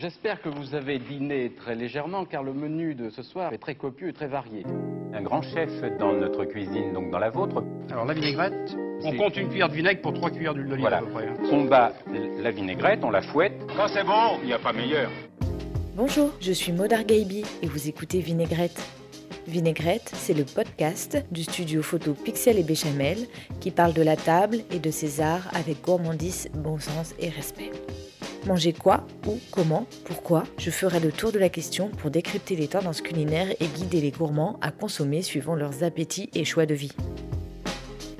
J'espère que vous avez dîné très légèrement car le menu de ce soir est très copieux et très varié. Un grand chef dans notre cuisine, donc dans la vôtre. Alors la vinaigrette, on compte une cuillère de vinaigre pour trois cuillères d'huile d'olive Voilà. à peu près. hein. On bat la vinaigrette, on la fouette. Quand c'est bon, il n'y a pas meilleur. Bonjour, je suis Maud Gaibi et vous écoutez Vinaigrette. Vinaigrette, c'est le podcast du studio photo Pixel et Béchamel qui parle de la table et de ses arts avec gourmandise, bon sens et respect. Manger quoi, où, comment, pourquoi Je ferai le tour de la question pour décrypter les tendances culinaires et guider les gourmands à consommer suivant leurs appétits et choix de vie.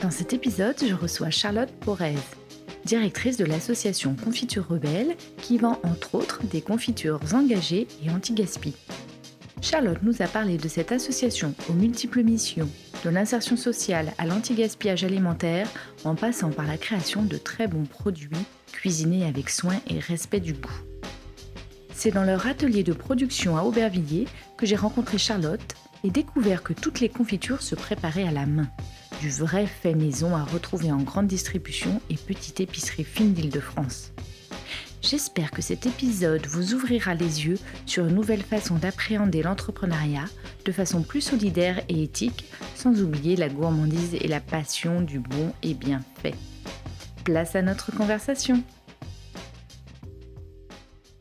Dans cet épisode, je reçois Charlotte Porez, directrice de l'association Confiture Rebelle, qui vend entre autres des confitures engagées et anti-gaspi. Charlotte nous a parlé de cette association aux multiples missions, de l'insertion sociale à l'anti-gaspillage alimentaire, en passant par la création de très bons produits cuisinés avec soin et respect du goût. C'est dans leur atelier de production à Aubervilliers que j'ai rencontré Charlotte et découvert que toutes les confitures se préparaient à la main du vrai fait maison à retrouver en grande distribution et petite épicerie fine d'Île-de-France. J'espère que cet épisode vous ouvrira les yeux sur une nouvelle façon d'appréhender l'entrepreneuriat de façon plus solidaire et éthique, sans oublier la gourmandise et la passion du bon et bien fait. Place à notre conversation.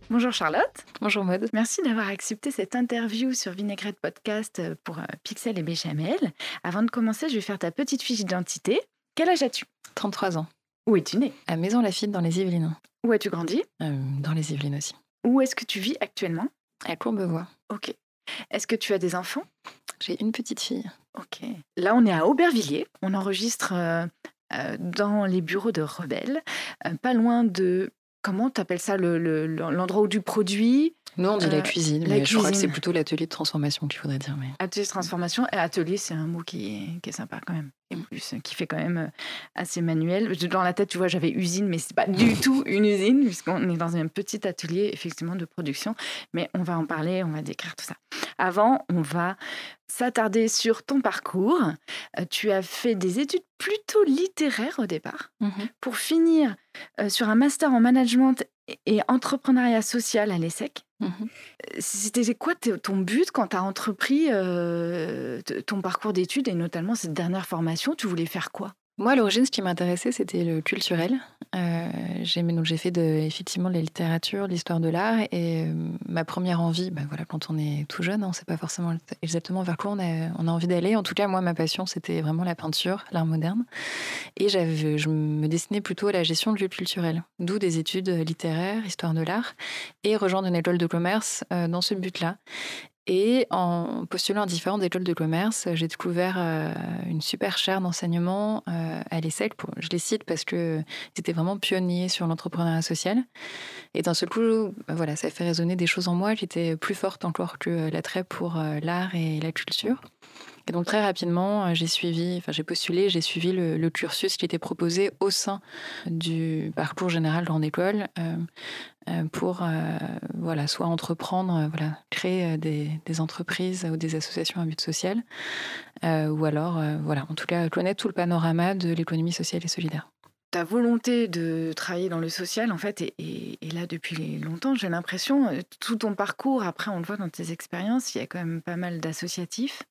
Bonjour Charlotte. Bonjour Maud. Merci d'avoir accepté cette interview sur Vinaigrette Podcast pour euh, Pixel et Béchamel. Avant de commencer, je vais faire ta petite fiche d'identité. Quel âge as-tu? 33 ans. Où es-tu né À Maison Lafitte dans les Yvelines. Où as-tu grandi? Euh, dans les Yvelines aussi. Où est-ce que tu vis actuellement? À Courbevoie. Ok. Est-ce que tu as des enfants? J'ai une petite fille. Ok. Là, on est à Aubervilliers. On enregistre euh, euh, dans les bureaux de Rebelle, euh, pas loin de. Comment tu ça le- le- L'endroit où du produit Nous, on dit Euh, la cuisine, la mais je crois que c'est cuisine. plutôt l'atelier de transformation qu'il faudrait dire. Mais... Atelier de transformation. Et atelier, c'est un mot qui est, qui est sympa quand même. Et plus, qui fait quand même euh, assez manuel. Dans la tête, tu vois, j'avais usine, mais c'est pas du tout une usine, puisqu'on est dans un petit atelier, effectivement, de production. Mais on va en parler, on va décrire tout ça. Avant, on va s'attarder sur ton parcours. Euh, Tu as fait des études plutôt littéraires au départ, pour finir euh, sur un master en management et- entrepreneuriat social à l'ESSEC. Mhm. C'était quoi ton but quand tu as entrepris euh, ton parcours d'études et notamment cette dernière formation? Tu voulais faire quoi? Moi, à l'origine, ce qui m'intéressait, c'était le culturel. Euh, j'ai fait effectivement la littérature, l'histoire de l'art, et euh, ma première envie, bah voilà, quand on est tout jeune, on ne sait pas forcément exactement vers quoi on a, on a envie d'aller. En tout cas, moi, ma passion, c'était vraiment la peinture, l'art moderne, et je me destinais plutôt à la gestion de lieux culturels, d'où des études littéraires, histoire de l'art, et rejoindre une école de commerce euh, dans ce but-là. Et en postulant à différentes écoles de commerce, j'ai découvert euh, une super chaire d'enseignement euh, à l'ESSEC. Je les cite parce que étaient vraiment pionniers sur l'entrepreneuriat social. Et d'un seul coup, bah voilà, ça a fait résonner des choses en moi qui étaient plus fortes encore que euh, l'attrait pour euh, l'art et la culture. Et donc très rapidement, euh, j'ai suivi, enfin j'ai postulé, j'ai suivi le, cursus qui était proposé au sein du parcours général grande école euh, euh, pour euh, voilà soit entreprendre, euh, voilà créer euh, des, entreprises ou des associations à but social, euh, ou alors euh, voilà en tout cas connaître tout le panorama de l'économie sociale et solidaire. Ta volonté de travailler dans le social, en fait, est, est- est là depuis longtemps. J'ai l'impression, euh, tout ton parcours, après, on le voit dans tes expériences, il y a quand même pas mal d'associatifs.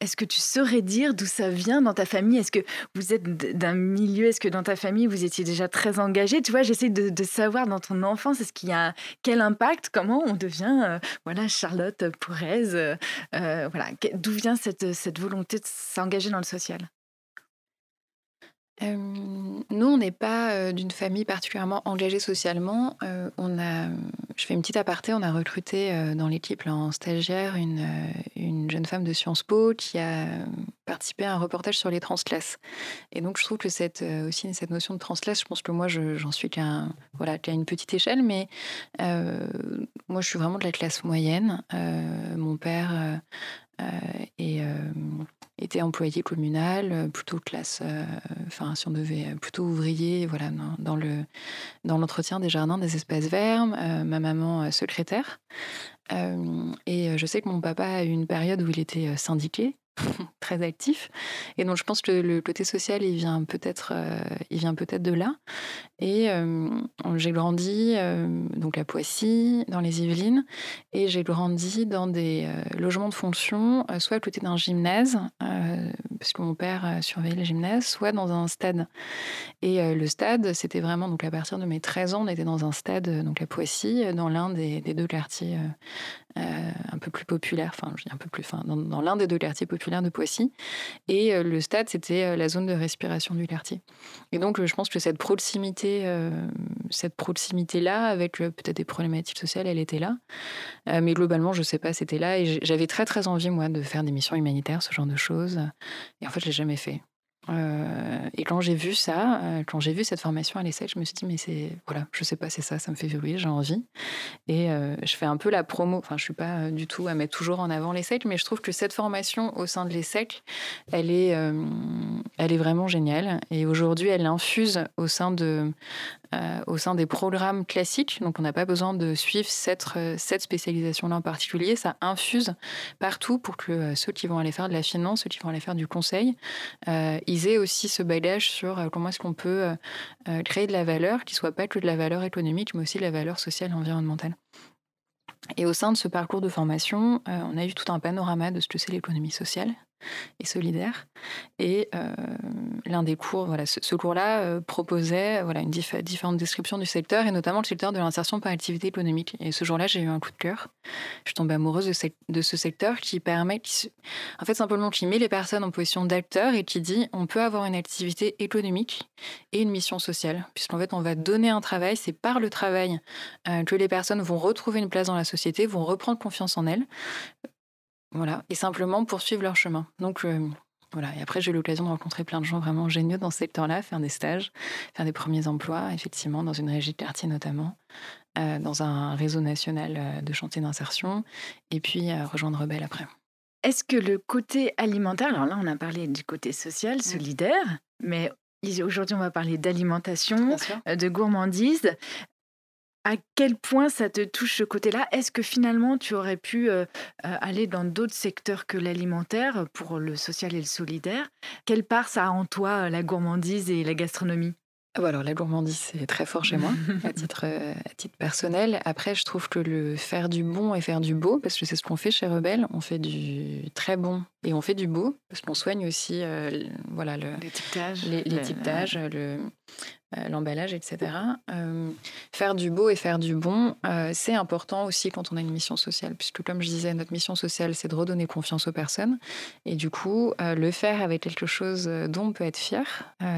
Est-ce que tu saurais dire d'où ça vient dans ta famille? Est-ce que vous êtes d'un milieu Est-ce que dans ta famille, vous étiez déjà très engagé Tu vois, j'essaie de, savoir dans ton enfance, est-ce qu'il y a quel impact Comment on devient, euh, voilà, Charlotte Pourez euh, euh, Voilà, d'où vient cette, cette volonté de s'engager dans le social? Nous, on n'est pas d'une famille particulièrement engagée socialement. On a, je fais une petite aparté, on a recruté dans l'équipe en stagiaire une, une jeune femme de Sciences Po qui a participé à un reportage sur les transclasses. Et donc, je trouve que cette, aussi cette notion de transclasse, je pense que moi, je- j'en suis qu'à voilà, qu'à une petite échelle, mais moi, je suis vraiment de la classe moyenne. Mon père euh, est, euh, était employé communal, euh, plutôt classe, enfin si on devait plutôt ouvrier, voilà, dans, dans le dans l'entretien des jardins, des espaces verts. Ma maman secrétaire. Et je sais que mon papa a eu une période où il était syndiqué. très actif. Et donc, je pense que le côté social, il vient peut-être, euh, il vient peut-être de là. Et euh, j'ai grandi donc à Poissy, dans les Yvelines, et j'ai grandi dans des logements de fonction, soit à côté d'un gymnase, parce que mon père surveillait le gymnase, soit dans un stade. Et le stade, c'était vraiment donc à partir de mes 13 ans, on était dans un stade donc à Poissy, dans l'un des, deux quartiers euh, un peu plus populaire, enfin, je dis un peu plus, enfin, dans, l'un des deux quartiers populaires de Poissy. Et euh, le stade, c'était euh, la zone de respiration du quartier. Et donc, je pense que cette proximité, cette proximité-là, avec peut-être des problématiques sociales, elle était là. mais globalement, je sais pas, c'était là. Et j'avais très, très envie, moi, de faire des missions humanitaires, ce genre de choses. Et en fait, je l'ai jamais fait. Euh, et quand j'ai vu ça, euh, quand j'ai vu cette formation à l'ESSEC, je me suis dit, mais c'est, voilà, je sais pas, c'est ça, ça me fait vibrer, j'ai envie. Et euh, je fais un peu la promo, enfin, je suis pas du tout à mettre toujours en avant l'ESSEC, mais je trouve que cette formation au sein de l'ESSEC, elle est, elle est vraiment géniale. Et aujourd'hui, elle infuse au sein de, euh, au sein des programmes classiques. Donc, on n'a pas besoin de suivre cette, euh, spécialisation-là en particulier. Ça infuse partout pour que euh, ceux qui vont aller faire de la finance, ceux qui vont aller faire du conseil, ils aient aussi ce bagage sur comment est-ce qu'on peut créer de la valeur qui soit pas que de la valeur économique, mais aussi de la valeur sociale et environnementale. Et au sein de ce parcours de formation, on a eu tout un panorama de ce que c'est l'économie sociale et solidaire. Et euh, l'un des cours, voilà, ce, cours-là euh, proposait voilà, une différente description du secteur, et notamment le secteur de l'insertion par activité économique. Et ce jour-là, j'ai eu un coup de cœur. Je suis tombée amoureuse de, ce secteur qui permet, en fait, simplement qui met les personnes en position d'acteur et qui dit on peut avoir une activité économique et une mission sociale. Puisqu'en fait, on va donner un travail, c'est par le travail euh, que les personnes vont retrouver une place dans la société, vont reprendre confiance en elles. Voilà, et simplement poursuivre leur chemin. Donc euh, voilà, et après j'ai eu l'occasion de rencontrer plein de gens vraiment géniaux dans ce secteur-là, faire des stages, faire des premiers emplois, effectivement, dans une régie de quartier notamment, euh, dans un réseau national euh, de chantiers d'insertion, et puis rejoindre Rebelle après. Est-ce que le côté alimentaire, alors là on a parlé du côté social, solidaire, mais aujourd'hui on va parler d'alimentation, de gourmandise à quel point ça te touche ce côté-là? Est-ce que finalement tu aurais pu euh, euh, aller dans d'autres secteurs que l'alimentaire pour le social et le solidaire? Quelle part ça a en toi la gourmandise et la gastronomie? Ah bah alors la gourmandise c'est très fort chez moi à titre euh, à titre personnel. Après je trouve que le faire du bon et faire du beau parce que c'est ce qu'on fait chez Rebelle, on fait du très bon et on fait du beau parce qu'on soigne aussi voilà le l'étiquetage, l'étiquetage, le, euh, l'emballage, etc. Euh, faire du beau et faire du bon, euh, c'est important aussi quand on a une mission sociale, puisque comme je disais, notre mission sociale, c'est de redonner confiance aux personnes. Et du coup, le faire avec quelque chose dont on peut être fier,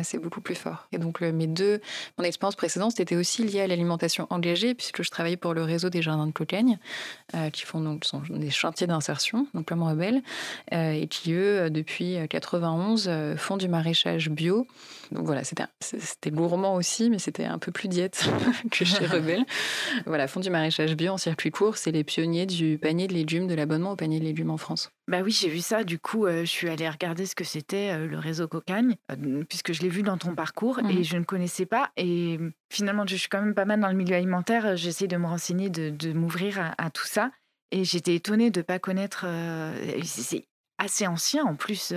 c'est beaucoup plus fort. Et donc, mes deux, mon expérience précédente, c'était aussi liée à l'alimentation engagée, puisque je travaillais pour le réseau des jardins de Cocagne, qui font donc sont des chantiers d'insertion, donc comme rebelle, et qui, eux, depuis 91, font du maraîchage bio. Donc voilà, c'était gourmand aussi, mais c'était un peu plus diète que chez Rebelle. voilà, fond du maraîchage bio en circuit court, c'est les pionniers du panier de légumes, de l'abonnement au panier de légumes en France. Bah oui, j'ai vu ça. Du coup, euh, je suis allée regarder ce que c'était euh, le réseau Cocagne, euh, puisque je l'ai vu dans ton parcours et mhm. je ne connaissais pas. Et finalement, je suis quand même pas mal dans le milieu alimentaire. J'essaie de me renseigner, de, m'ouvrir à, tout ça. Et j'étais étonnée de ne pas connaître. c'est assez ancien en plus.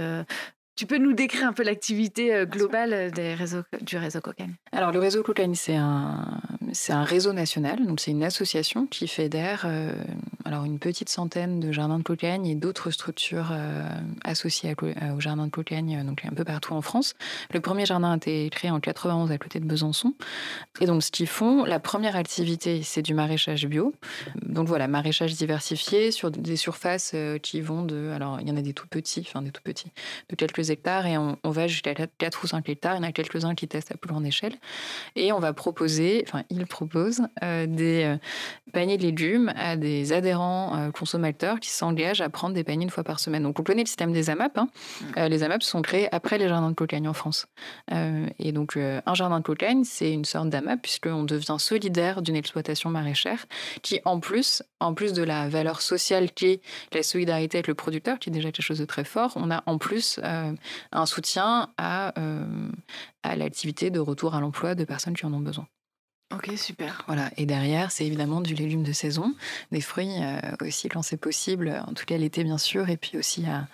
Tu peux nous décrire un peu l'activité euh, globale euh, des réseaux, du réseau Cocaine Alors, le réseau Cocaine, c'est un, c'est un réseau national, donc c'est une association qui fédère euh, alors une petite centaine de jardins de Cocagne et d'autres structures associées au jardin de Cocagne, donc un peu partout en France. Le premier jardin a été créé en 91 à côté de Besançon. Et donc, ce qu'ils font, la première activité, c'est du maraîchage bio. Donc voilà, maraîchage diversifié sur des surfaces qui vont de. Alors, il y en a des tout petits, enfin des tout petits, de quelques hectares et on, va jusqu'à 4 ou 5 hectares. Il y en a quelques-uns qui testent à plus grande échelle. Et on va proposer, enfin, ils proposent euh, des euh, paniers de légumes à des adhérents euh, consommateurs qui s'engagent à prendre des paniers une fois par semaine. Donc, on connaît le système des AMAP. Hein. Mmh. les AMAP sont créés après les jardins de cocagne en France. et donc, un jardin de cocagne, c'est une sorte d'AMAP puisqu'on devient solidaire d'une exploitation maraîchère qui, en plus, en plus de la valeur sociale qui est la solidarité avec le producteur, qui est déjà quelque chose de très fort, on a en plus un soutien à, euh, à l'activité de retour à l'emploi de personnes qui en ont besoin. Ok, super. Voilà. Et derrière, c'est évidemment du légume de saison, des fruits euh, aussi quand c'est possible, en tout cas l'été bien sûr, et puis aussi à,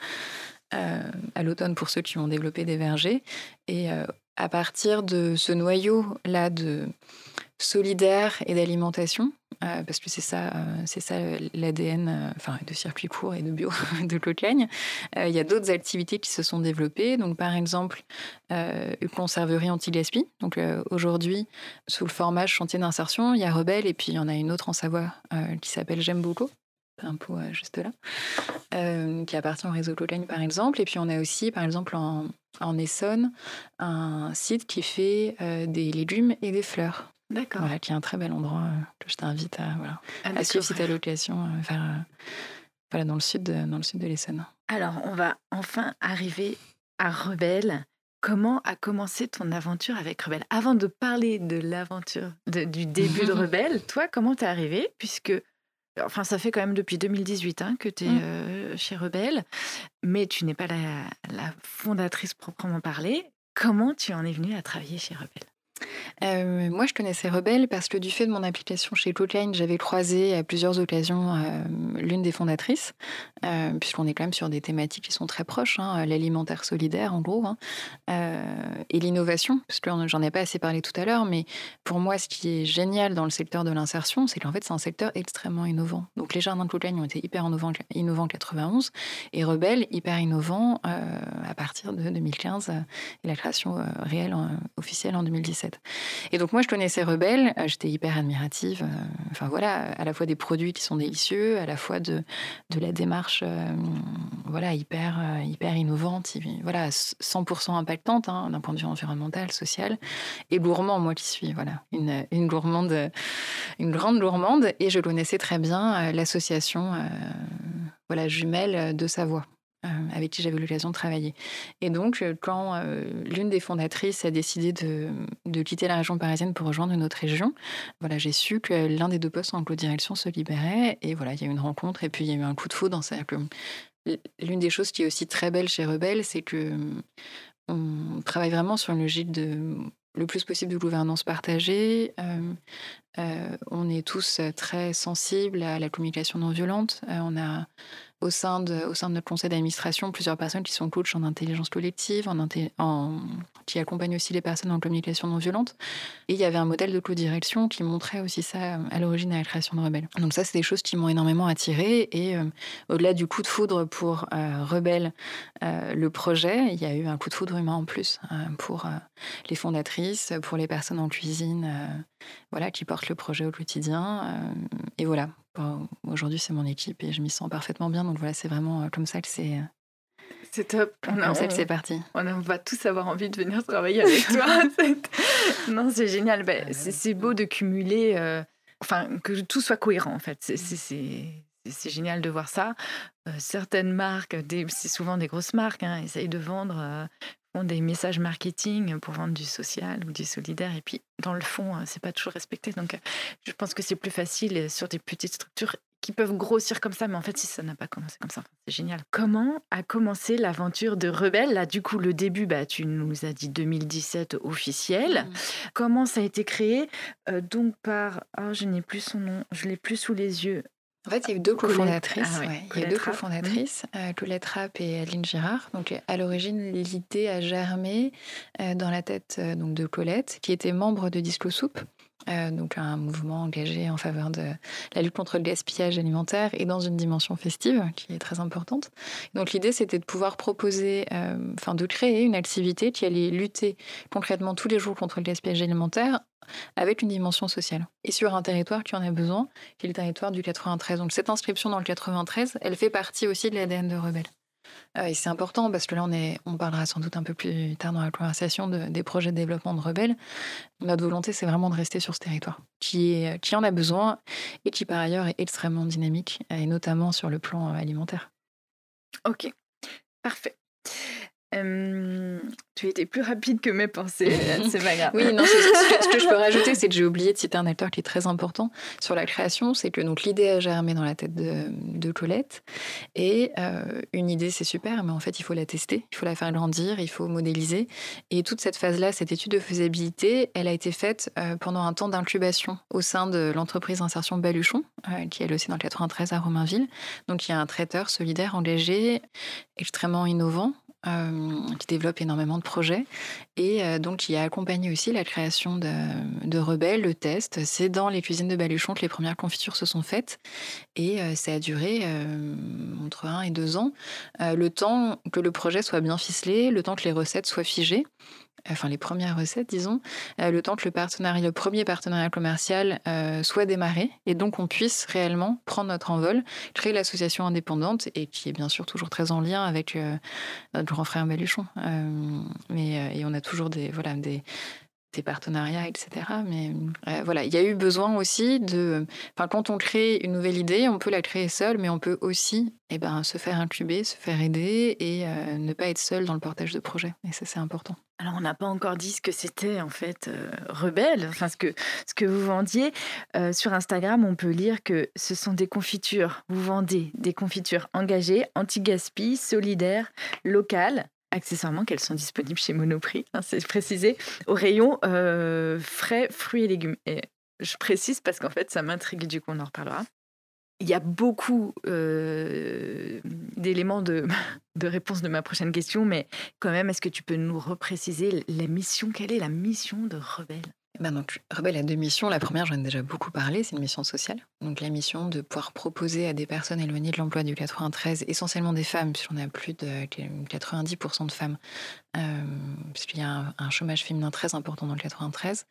à l'automne pour ceux qui ont développé des vergers. Et à partir de ce noyau-là de solidaire et d'alimentation, euh, parce que c'est ça, euh, c'est ça l'ADN euh, enfin, de circuit court et de bio de Claude Il y a d'autres activités qui se sont développées. Donc, par exemple, une conserverie anti-gaspi. Donc, aujourd'hui, sous le format chantier d'insertion, il y a Rebelle et puis il y en a une autre en Savoie qui s'appelle J'aime beaucoup un pot juste là, qui appartient au réseau Claude par exemple. Et puis on a aussi, par exemple, en Essonne, un site qui fait des légumes et des fleurs. D'accord. Voilà, qui est un très bel endroit euh, que je t'invite à, voilà, ah, à suivre si tu as l'occasion euh, vers, euh, voilà, dans le sud de, dans le sud de l'Essonne. Alors, on va enfin arriver à Rebelle. Comment a commencé ton aventure avec Rebelle? Avant de parler de l'aventure, du début de Rebelle, toi, comment t'es arrivé Puisque, enfin, ça fait quand même depuis 2018 hein, que tu es mm. chez Rebelle, mais tu n'es pas la, la fondatrice proprement parlée. Comment tu en es venue à travailler chez Rebelle? Euh, moi, je connaissais Rebelle parce que du fait de mon application chez Cloudline, j'avais croisé à plusieurs occasions euh, l'une des fondatrices, euh, puisqu'on est quand même sur des thématiques qui sont très proches, hein, l'alimentaire solidaire en gros, hein, et l'innovation, parce que j'en ai pas assez parlé tout à l'heure, mais pour moi, ce qui est génial dans le secteur de l'insertion, c'est qu'en fait, c'est un secteur extrêmement innovant. Donc les jardins de Cloudline ont été hyper innovants, en 91, et Rebelle hyper innovant à partir de 2015 et la création réelle officielle en 2017. Et donc moi, je connaissais Rebelle, euh, j'étais hyper admirative. Euh, enfin voilà, à la fois des produits qui sont délicieux, à la fois de, la démarche euh, voilà, hyper, hyper innovante, voilà, 100% impactante hein, d'un point de vue environnemental, social, et gourmand, moi qui suis voilà, une, une gourmande, une grande gourmande. Et je connaissais très bien l'association voilà, jumelle de Savoie. Euh, avec qui j'avais l'occasion de travailler. Et donc, euh, quand euh, l'une des fondatrices a décidé de, quitter la région parisienne pour rejoindre une autre région, voilà, j'ai su que l'un des deux postes en co-direction se libérait. Et voilà, il y a eu une rencontre et puis il y a eu un coup de foudre. L'une des choses qui est aussi très belle chez Rebelle, c'est que on travaille vraiment sur une logique de le plus possible de gouvernance partagée. on est tous très sensibles à la communication non violente. on a au sein de, au sein de notre conseil d'administration plusieurs personnes qui sont coachs en intelligence collective, en, qui accompagnent aussi les personnes en communication non violente. Et il y avait un modèle de co-direction qui montrait aussi ça à l'origine de la création de Rebelle. Donc ça, c'est des choses qui m'ont énormément attirée. Et euh, au-delà du coup de foudre pour euh, Rebelle, euh, le projet, il y a eu un coup de foudre humain en plus pour les fondatrices, pour les personnes en cuisine, voilà, qui portent le projet au quotidien. et voilà, Aujourd'hui, c'est mon équipe et je m'y sens parfaitement bien. Donc voilà, c'est vraiment euh, comme ça que c'est. Euh, c'est top. On comme ça que c'est parti. On va tous avoir envie de venir travailler avec toi. non, c'est génial. Ben, c'est beau de cumuler, euh, enfin, que tout soit cohérent en fait. C'est génial de voir ça. Certaines marques, c'est souvent des grosses marques, hein, essayent de vendre des messages marketing pour vendre du social ou du solidaire. Et puis, dans le fond, euh, c'est pas toujours respecté. Donc, euh, je pense que c'est plus facile euh, sur des petites structures qui peuvent grossir comme ça. Mais en fait, si ça n'a pas commencé comme ça, c'est génial. Comment a commencé l'aventure de Rebelle? Là, du coup, le début, bah, tu nous as dit 2017 officiel. Mmh. Comment ça a été créé? Donc, par. Oh, je n'ai plus son nom, je l'ai plus sous les yeux. En fait, il y a eu deux cofondatrices. Ah il y a deux cofondatrices, euh, Colette Rapp et Adeline Girard. Donc, à l'origine, l'idée a germé euh, dans la tête euh, donc, de Colette, qui était membre de Disco Soup. Donc un mouvement engagé en faveur de la lutte contre le gaspillage alimentaire et dans une dimension festive qui est très importante. Donc l'idée c'était de pouvoir proposer, enfin de créer une activité qui allait lutter concrètement tous les jours contre le gaspillage alimentaire avec une dimension sociale. Et sur un territoire qui en a besoin, qui est le territoire du 93. Donc cette inscription dans le 93, elle fait partie aussi de l'ADN de Rebelle. Euh, et c'est important parce que là, on, est, on parlera sans doute un peu plus tard dans la conversation des projets de développement de Rebelle. Notre volonté, c'est vraiment de rester sur ce territoire qui, qui en a besoin et qui, par ailleurs, est extrêmement dynamique, et notamment sur le plan alimentaire. Ok, parfait. Euh, tu étais plus rapide que mes pensées, c'est pas grave. Oui, non, ce, que, je peux rajouter, c'est que j'ai oublié de citer un acteur qui est très important sur la création, c'est que donc l'idée a germé dans la tête de, de Colette, et euh, une idée c'est super, mais en fait il faut la tester, il faut la faire grandir, il faut modéliser, et toute cette phase-là, cette étude de faisabilité, elle a été faite euh, pendant un temps d'incubation au sein de l'entreprise Insertion Baluchon, qui est aussi dans le 93 à Romainville. Donc il y a un traiteur solidaire engagé, extrêmement innovant, euh, qui développe énormément de projets. Et euh, donc qui a accompagné aussi la création de, de Rebelle, le test. C'est dans les cuisines de Baluchon que les premières confitures se sont faites. Et euh, ça a duré entre un et deux ans, le temps que le projet soit bien ficelé, le temps que les recettes soient figées enfin les premières recettes, disons, euh, le temps que le premier partenariat commercial euh, soit démarré et donc on puisse réellement prendre notre envol, créer l'association indépendante et qui est bien sûr toujours très en lien avec euh, notre grand frère Baluchon. mais et on a toujours des voilà des des partenariats, etc. Mais voilà, il y a eu besoin aussi de. Enfin, quand on crée une nouvelle idée, on peut la créer seule, mais on peut aussi eh ben, se faire incuber, se faire aider et ne pas être seul dans le portage de projet. Et ça, c'est important. Alors, on n'a pas encore dit ce que c'était en fait euh, Rebelle, enfin ce que, ce que vous vendiez. Euh, sur Instagram, on peut lire que ce sont des confitures. Vous vendez des confitures engagées, anti-gaspi, solidaires, locales. Accessoirement, qu'elles sont disponibles chez Monoprix, c'est précisé, au rayon euh, frais, fruits et légumes. Et je précise parce qu'en fait, ça m'intrigue, du coup, on en reparlera. Il y a beaucoup euh, d'éléments de, de réponse de ma prochaine question, mais quand même, est-ce que tu peux nous repréciser la mission? Quelle est la mission de Rebelle? Ben donc, Rebelle a deux missions. La première, j'en ai déjà beaucoup parlé, c'est une mission sociale. Donc la mission de pouvoir proposer à des personnes éloignées de l'emploi du 93, essentiellement des femmes, puisqu'on a plus de 90% de femmes, euh, puisqu'il y a un, un, chômage féminin très important dans le 93,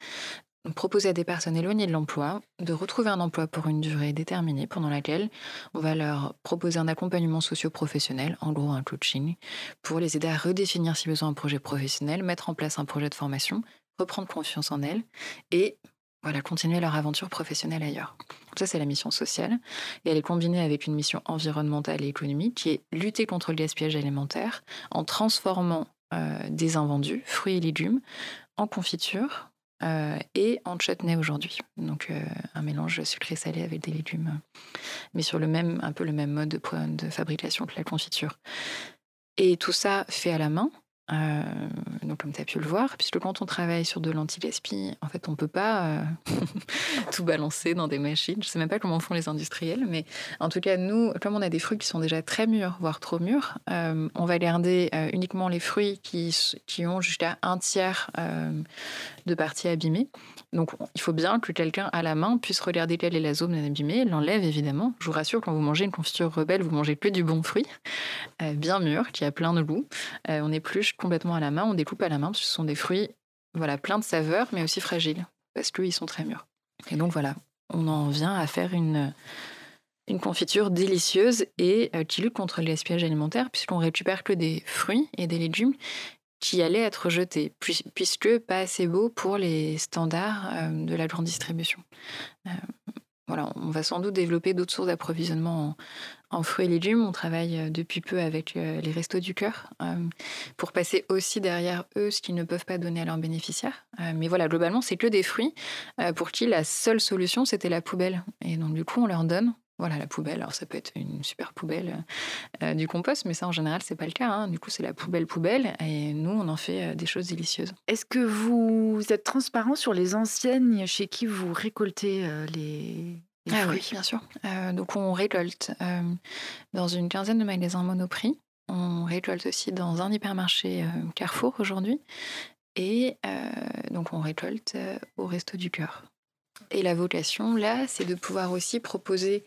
proposer à des personnes éloignées de l'emploi de retrouver un emploi pour une durée déterminée pendant laquelle on va leur proposer un accompagnement socio-professionnel, en gros un coaching, pour les aider à redéfinir si besoin un projet professionnel, mettre en place un projet de formation, reprendre confiance en elles et voilà, continuer leur aventure professionnelle ailleurs. Ça, c'est la mission sociale. Et elle est combinée avec une mission environnementale et économique qui est lutter contre le gaspillage alimentaire en transformant euh, des invendus, fruits et légumes, en confiture, euh, et en chutney aujourd'hui. Donc euh, un mélange sucré-salé avec des légumes, mais sur le même, un peu le même mode de, de fabrication que la confiture. Et tout ça fait à la main, euh, donc comme tu as pu le voir, puisque quand on travaille sur de l'anti-gaspi, en fait on peut pas euh, tout balancer dans des machines. Je sais même pas comment font les industriels, mais en tout cas nous, comme on a des fruits qui sont déjà très mûrs, voire trop mûrs, euh, on va garder uniquement les fruits qui, qui ont jusqu'à un tiers de parties abîmées. Donc il faut bien que quelqu'un à la main puisse regarder quelle est la zone abîmée, l'enlève évidemment. Je vous rassure, quand vous mangez une confiture rebelle, vous mangez que du bon fruit, bien mûr, qui a plein de goût. on épluche complètement à la main, on découpe à la main, parce que ce sont des fruits voilà, pleins de saveurs, mais aussi fragiles, parce qu'ils sont très mûrs. Et donc voilà, on en vient à faire une, une confiture délicieuse et euh, qui lutte contre le gaspillage alimentaire, puisqu'on récupère que des fruits et des légumes qui allaient être jetés, puisque pas assez beau pour les standards euh, de la grande distribution. Euh, voilà, on va sans doute développer d'autres sources d'approvisionnement en, fruits et légumes. On travaille euh, depuis peu avec les Restos du Cœur pour passer aussi derrière eux ce qu'ils ne peuvent pas donner à leurs bénéficiaires. mais voilà, globalement, c'est que des fruits pour qui la seule solution, c'était la poubelle. Et donc, du coup, on leur donne voilà la poubelle. Alors ça peut être une super poubelle du compost, mais ça en général c'est pas le cas. Hein. Du coup c'est la poubelle poubelle et nous on en fait des choses délicieuses. Est-ce que vous êtes transparent sur les enseignes chez qui vous récoltez les, ah oui, bien sûr. Euh, donc on récolte euh, dans une quinzaine de magasins Monoprix. On récolte aussi dans un hypermarché euh, Carrefour aujourd'hui. Et donc on récolte au Resto du Cœur. Et la vocation, là, c'est de pouvoir aussi proposer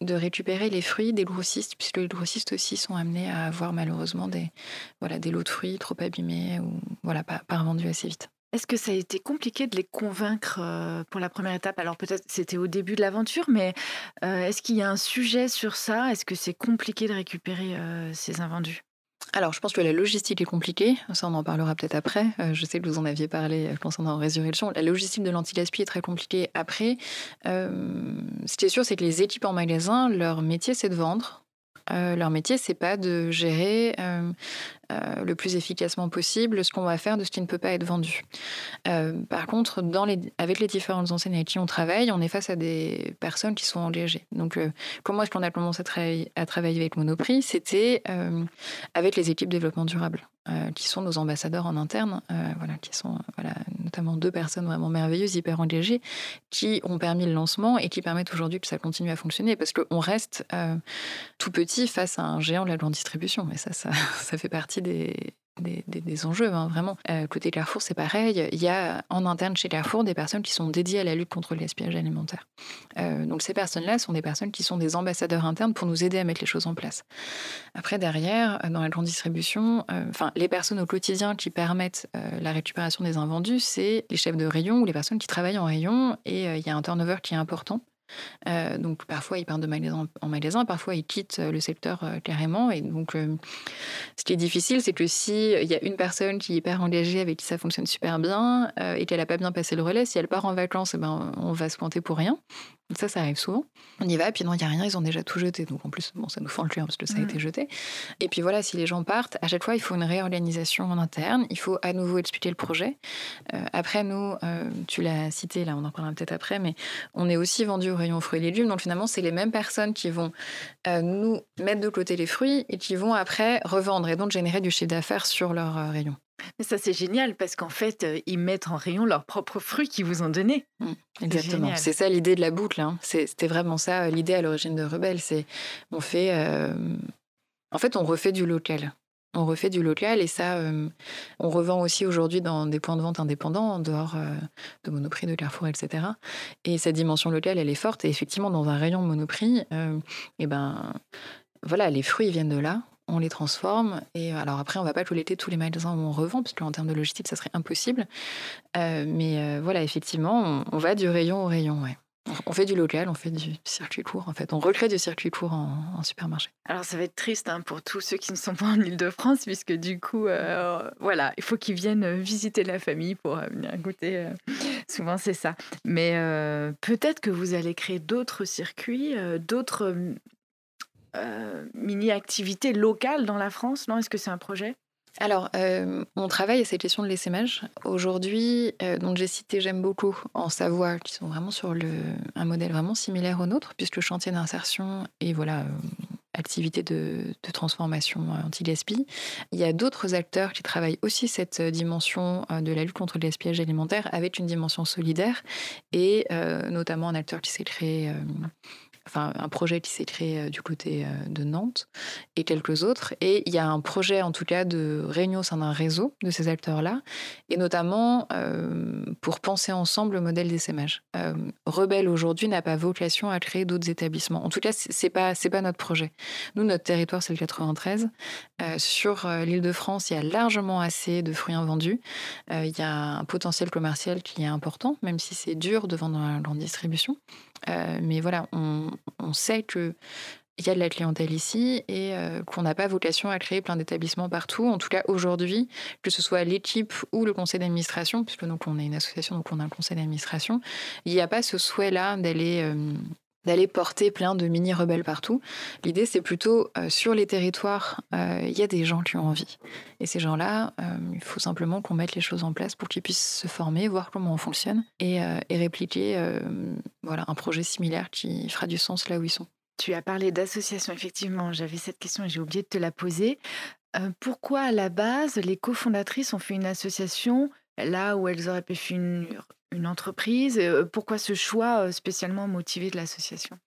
de récupérer les fruits des grossistes, puisque les grossistes aussi sont amenés à avoir malheureusement des, voilà, des lots de fruits trop abîmés ou voilà, pas, pas revendus assez vite. Est-ce que ça a été compliqué de les convaincre pour la première étape? Alors peut-être c'était au début de l'aventure, mais est-ce qu'il y a un sujet sur ça? Est-ce que c'est compliqué de récupérer ces invendus? Alors, je pense que la logistique est compliquée. Ça, on en parlera peut-être après. je sais que vous en aviez parlé concernant Résurrection. La logistique de l'anti-gaspi est très compliquée. Après, ce qui est sûr, c'est que les équipes en magasin, leur métier, c'est de vendre. leur métier, c'est pas de gérer euh, le plus efficacement possible ce qu'on va faire de ce qui ne peut pas être vendu. Euh, par contre, avec les différentes enseignes avec qui on travaille, on est face à des personnes qui sont engagées. Donc, euh, comment est-ce qu'on a commencé à travailler, avec Monoprix? C'était avec les équipes développement durable. qui sont nos ambassadeurs en interne, voilà, qui sont voilà, notamment deux personnes vraiment merveilleuses, hyper engagées, qui ont permis le lancement et qui permettent aujourd'hui que ça continue à fonctionner, parce qu'on reste tout petit face à un géant de la grande distribution, et ça, ça fait partie des, enjeux, hein, vraiment. Euh, côté Carrefour, c'est pareil. Il y a en interne chez Carrefour des personnes qui sont dédiées à la lutte contre le gaspillage alimentaire. Euh, donc ces personnes-là sont des personnes qui sont des ambassadeurs internes pour nous aider à mettre les choses en place. Après, derrière, dans la grande distribution, euh, enfin, les personnes au quotidien qui permettent la récupération des invendus, c'est les chefs de rayon ou les personnes qui travaillent en rayon. Et il y a un turnover qui est important. Euh, donc parfois ils partent de magasin en magasin, parfois ils quittent euh, le secteur euh, carrément. Et donc ce qui est difficile, c'est que s'il y a une personne qui est hyper engagée, avec qui ça fonctionne super bien, et qu'elle n'a pas bien passé le relais, si elle part en vacances, eh ben, on va se pointer pour rien. Ça, ça arrive souvent. On y va, et puis non, il n'y a rien, ils ont déjà tout jeté. Donc en plus, bon, ça nous fend le cœur parce que ça a mm. été jeté. Et puis voilà, si les gens partent, à chaque fois, il faut une réorganisation en interne. Il faut à nouveau expliquer le projet. Euh, après, nous, euh, tu l'as cité, là, on en parlera peut-être après, mais on est aussi vendu au rayon fruits et légumes. Donc finalement, c'est les mêmes personnes qui vont euh, nous mettre de côté les fruits et qui vont après revendre et donc générer du chiffre d'affaires sur leur rayon. Mais ça, c'est génial parce qu'en fait, ils mettent en rayon leurs propres fruits qu'ils vous ont donnés. Mmh, exactement. C'est ça l'idée de la boucle. Hein. C'était vraiment ça l'idée à l'origine de Rebelle. C'est on fait, en fait, on refait du local. On refait du local et ça, on revend aussi aujourd'hui dans des points de vente indépendants, en dehors de Monoprix, de Carrefour, etc. Et cette dimension locale, elle est forte. Et effectivement, dans un rayon Monoprix, et eh ben, voilà, les fruits viennent de là on les transforme. Et alors après, on va pas l'été tous les magasins où on revend, parce qu'en termes de logistique, ça serait impossible. Euh, mais euh, voilà, effectivement, on, va du rayon au rayon, ouais. On fait du local, on fait du circuit court, en fait. On recrée du circuit court en, supermarché. Alors, ça va être triste hein, pour tous ceux qui ne sont pas en Ile-de-France, puisque du coup, euh, voilà, il faut qu'ils viennent visiter la famille pour venir goûter. souvent, c'est ça. Mais peut-être que vous allez créer d'autres circuits, d'autres euh, mini-activité locale dans la France, non? Est-ce que c'est un projet? Alors, euh, on travaille à cette question de l'essaimage. Aujourd'hui, euh, donc j'ai cité J'aime beaucoup en Savoie, qui sont vraiment sur le, un modèle vraiment similaire au nôtre, puisque chantier d'insertion et voilà, activité de, de transformation anti-gaspi. Il y a d'autres acteurs qui travaillent aussi cette dimension de la lutte contre le gaspillage alimentaire avec une dimension solidaire, et notamment un acteur qui s'est créé enfin un projet qui s'est créé euh, du côté euh, de Nantes et quelques autres. Et il y a un projet en tout cas de réunion au sein d'un réseau de ces acteurs-là, et notamment euh, pour penser ensemble le modèle d'essaimage. Euh, Rebelle aujourd'hui n'a pas vocation à créer d'autres établissements. En tout cas, c'est pas c'est pas notre projet. Nous, notre territoire c'est le 93. sur l'île de France, il y a largement assez de fruits invendus. il y a un potentiel commercial qui est important, même si c'est dur de vendre dans la grande distribution. Euh, mais voilà, on, sait qu'il y a de la clientèle ici et euh, qu'on n'a pas vocation à créer plein d'établissements partout. En tout cas, aujourd'hui, que ce soit l'équipe ou le conseil d'administration, puisque donc on est une association, donc on a un conseil d'administration, il n'y a pas ce souhait-là d'aller euh, d'aller porter plein de mini-rebelles partout. L'idée, c'est plutôt euh, sur les territoires, euh, il y a des gens qui ont envie. Et ces gens-là, euh, il faut simplement qu'on mette les choses en place pour qu'ils puissent se former, voir comment on fonctionne et, répliquer voilà, un projet similaire qui fera du sens là où ils sont. Tu as parlé d'association, effectivement. J'avais cette question et j'ai oublié de te la poser. pourquoi, à la base, les cofondatrices ont fait une association là où elles auraient pu faire une, une entreprise Pourquoi ce choix spécialement motivé de l'association?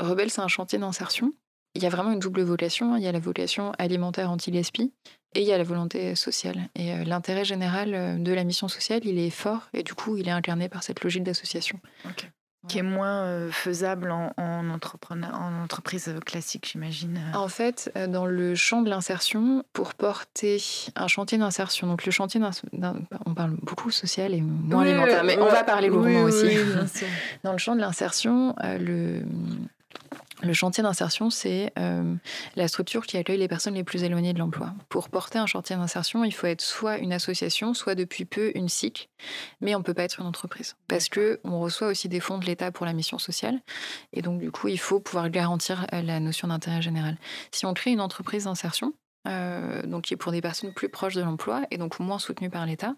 Rebelle, c'est un chantier d'insertion. Il y a vraiment une double vocation. Hein. Il y a la vocation alimentaire anti-gaspi et il y a la volonté sociale. Et l'intérêt général de la mission sociale, il est fort et du coup, il est incarné par cette logique d'association qui est moins euh, faisable en, en, en entreprise classique, j'imagine. Euh. En fait, euh, dans le champ de l'insertion, pour porter un chantier d'insertion, donc le chantier on parle beaucoup social et moins alimentaire, mais on va parler lourdement aussi. dans le champ de l'insertion, le Le chantier d'insertion, c'est euh, la structure qui accueille les personnes les plus éloignées de l'emploi. Pour porter un chantier d'insertion, il faut être soit une association, soit depuis peu une SIC, mais on ne peut pas être une entreprise parce que on reçoit aussi des fonds de l'État pour la mission sociale, et donc du coup, il faut pouvoir garantir euh, la notion d'intérêt général. Si on crée une entreprise d'insertion, euh, donc qui est pour des personnes plus proches de l'emploi et donc moins soutenues par l'État.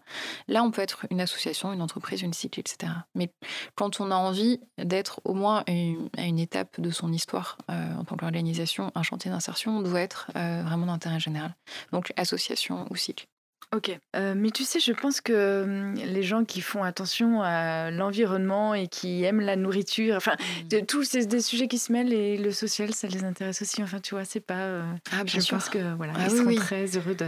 Là, on peut être une association, une entreprise, une cycle, etc. Mais quand on a envie d'être au moins à une étape de son histoire euh, en tant qu'organisation, un chantier d'insertion doit être euh, vraiment d'intérêt général. Donc association ou cycle. Ok, euh, mais tu sais, je pense que hum, les gens qui font attention à l'environnement et qui aiment la nourriture, enfin, mmh. de, tous ces des sujets qui se mêlent et le social, ça les intéresse aussi. Enfin, tu vois, c'est pas. Euh, ah, je pense que voilà, ah ils sont très heureux de,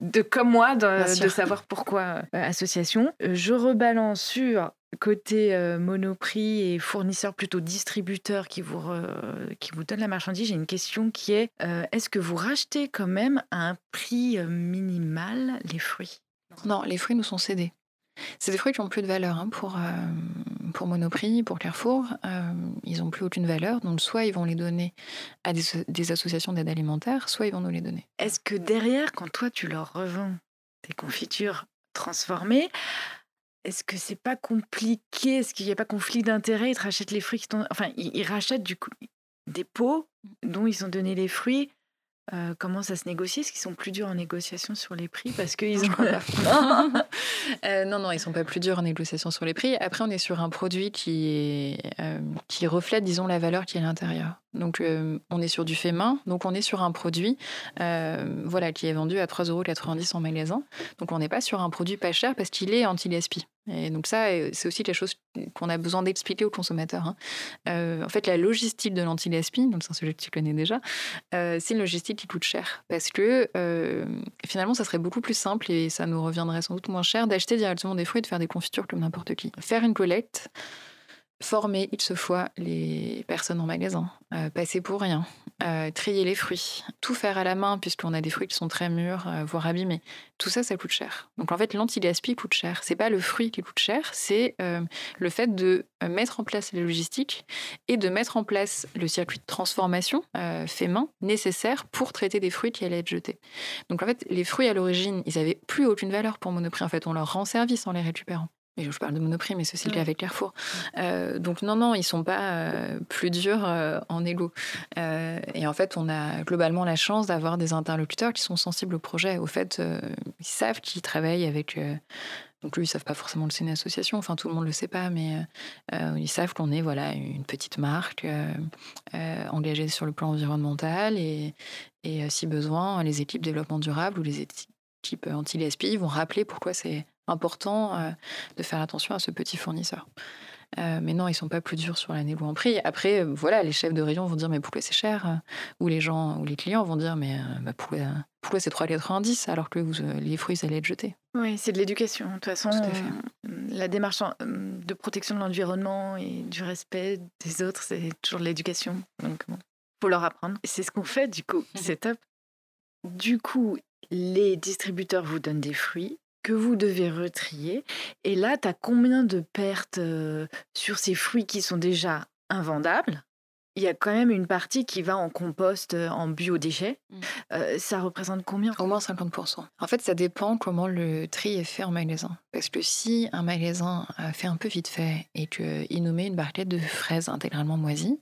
de comme moi, de, de savoir pourquoi euh, association. Je rebalance sur Côté euh, Monoprix et fournisseurs plutôt distributeurs qui vous, qui vous donnent la marchandise, j'ai une question qui est euh, est-ce que vous rachetez quand même à un prix minimal les fruits? Non, les fruits nous sont cédés. C'est des fruits qui n'ont plus de valeur hein, pour, pour Monoprix, pour Carrefour. ils n'ont plus aucune valeur. Donc, soit ils vont les donner à des, des associations d'aide alimentaire, soit ils vont nous les donner. Est-ce que derrière, quand toi, tu leur revends tes confitures transformées, est-ce que c'est pas compliqué? Est-ce qu'il n'y a pas conflit d'intérêt Ils te rachètent les fruits qui Enfin, ils, rachètent du coup des pots dont ils ont donné les fruits. Euh, comment ça se négocie? Est-ce qu'ils sont plus durs en négociation sur les prix Parce qu'ils ont. non. euh, non, non, ils sont pas plus durs en négociation sur les prix. Après, on est sur un produit qui, est, euh, qui reflète, disons, la valeur qui est à l'intérieur. Donc, euh, on est sur du fait main. Donc, on est sur un produit voilà, qui est vendu à 3,90 euros en magasin. Donc, on n'est pas sur un produit pas cher parce qu'il est anti-gaspi. Et donc ça, euh, c'est aussi quelque chose qu'on a besoin d'expliquer aux consommateurs. Hein. Euh, en fait, la logistique de l'anti-gaspi, donc c'est un sujet que tu connais déjà, euh, c'est une logistique qui coûte cher. Parce que finalement, ça serait beaucoup plus simple et ça nous reviendrait sans doute moins cher d'acheter directement des fruits et de faire des confitures comme n'importe qui. Faire une collecte, former X fois les personnes en magasin, euh, passer pour rien, euh, trier les fruits, tout faire à la main puisqu'on a des fruits qui sont très mûrs, euh, voire abîmés. Tout ça, ça coûte cher. Donc en fait, l'anti-gaspi coûte cher. C'est pas le fruit qui coûte cher, c'est le fait de mettre en place les logistiques et de mettre en place le circuit de transformation fait main nécessaire pour traiter des fruits qui allaient être jetés. Donc en fait, les fruits à l'origine, ils avaient plus aucune valeur pour Monoprix. En fait, on leur rend service en les récupérant je parle de Monoprix, mais c'est aussi le cas avec Carrefour. Euh, donc non, non, ils sont pas euh, plus durs euh, en égo. et en fait, on a globalement la chance d'avoir des interlocuteurs qui sont sensibles au projet. Au fait, ils savent qu'ils travaillent avec... donc lui, ils savent pas forcément le c'est une association, enfin tout le monde le sait pas, mais ils savent qu'on est voilà une petite marque engagée sur le plan environnemental et, et si besoin, les équipes développement durable ou les équipes anti-LSP vont rappeler pourquoi c'est important euh, de faire attention à ce petit fournisseur. Euh, mais non, ils sont pas plus durs sur la négo en prix. Après, euh, voilà, les chefs de rayon vont dire mais pourquoi c'est cher Ou les gens, ou les clients vont dire mais bah, pourquoi, pourquoi c'est 3,90 alors que les fruits allaient être jetés Oui, c'est de l'éducation. De toute façon, la démarche de protection de l'environnement et du respect des autres, c'est toujours de l'éducation. Donc, bon, faut leur apprendre. C'est ce qu'on fait du coup. C'est top. Du coup, les distributeurs vous donnent des fruits que vous devez retrier. Et là, tu as combien de pertes sur ces fruits qui sont déjà invendables? Il y a quand même une partie qui va en compost, en biodéchets. Mmh. ça représente combien? Au moins 50%. En fait, ça dépend comment le tri est fait en magasin. Parce que si un magasin fait un peu vite fait et qu'il nous met une barquette de fraises intégralement moisies,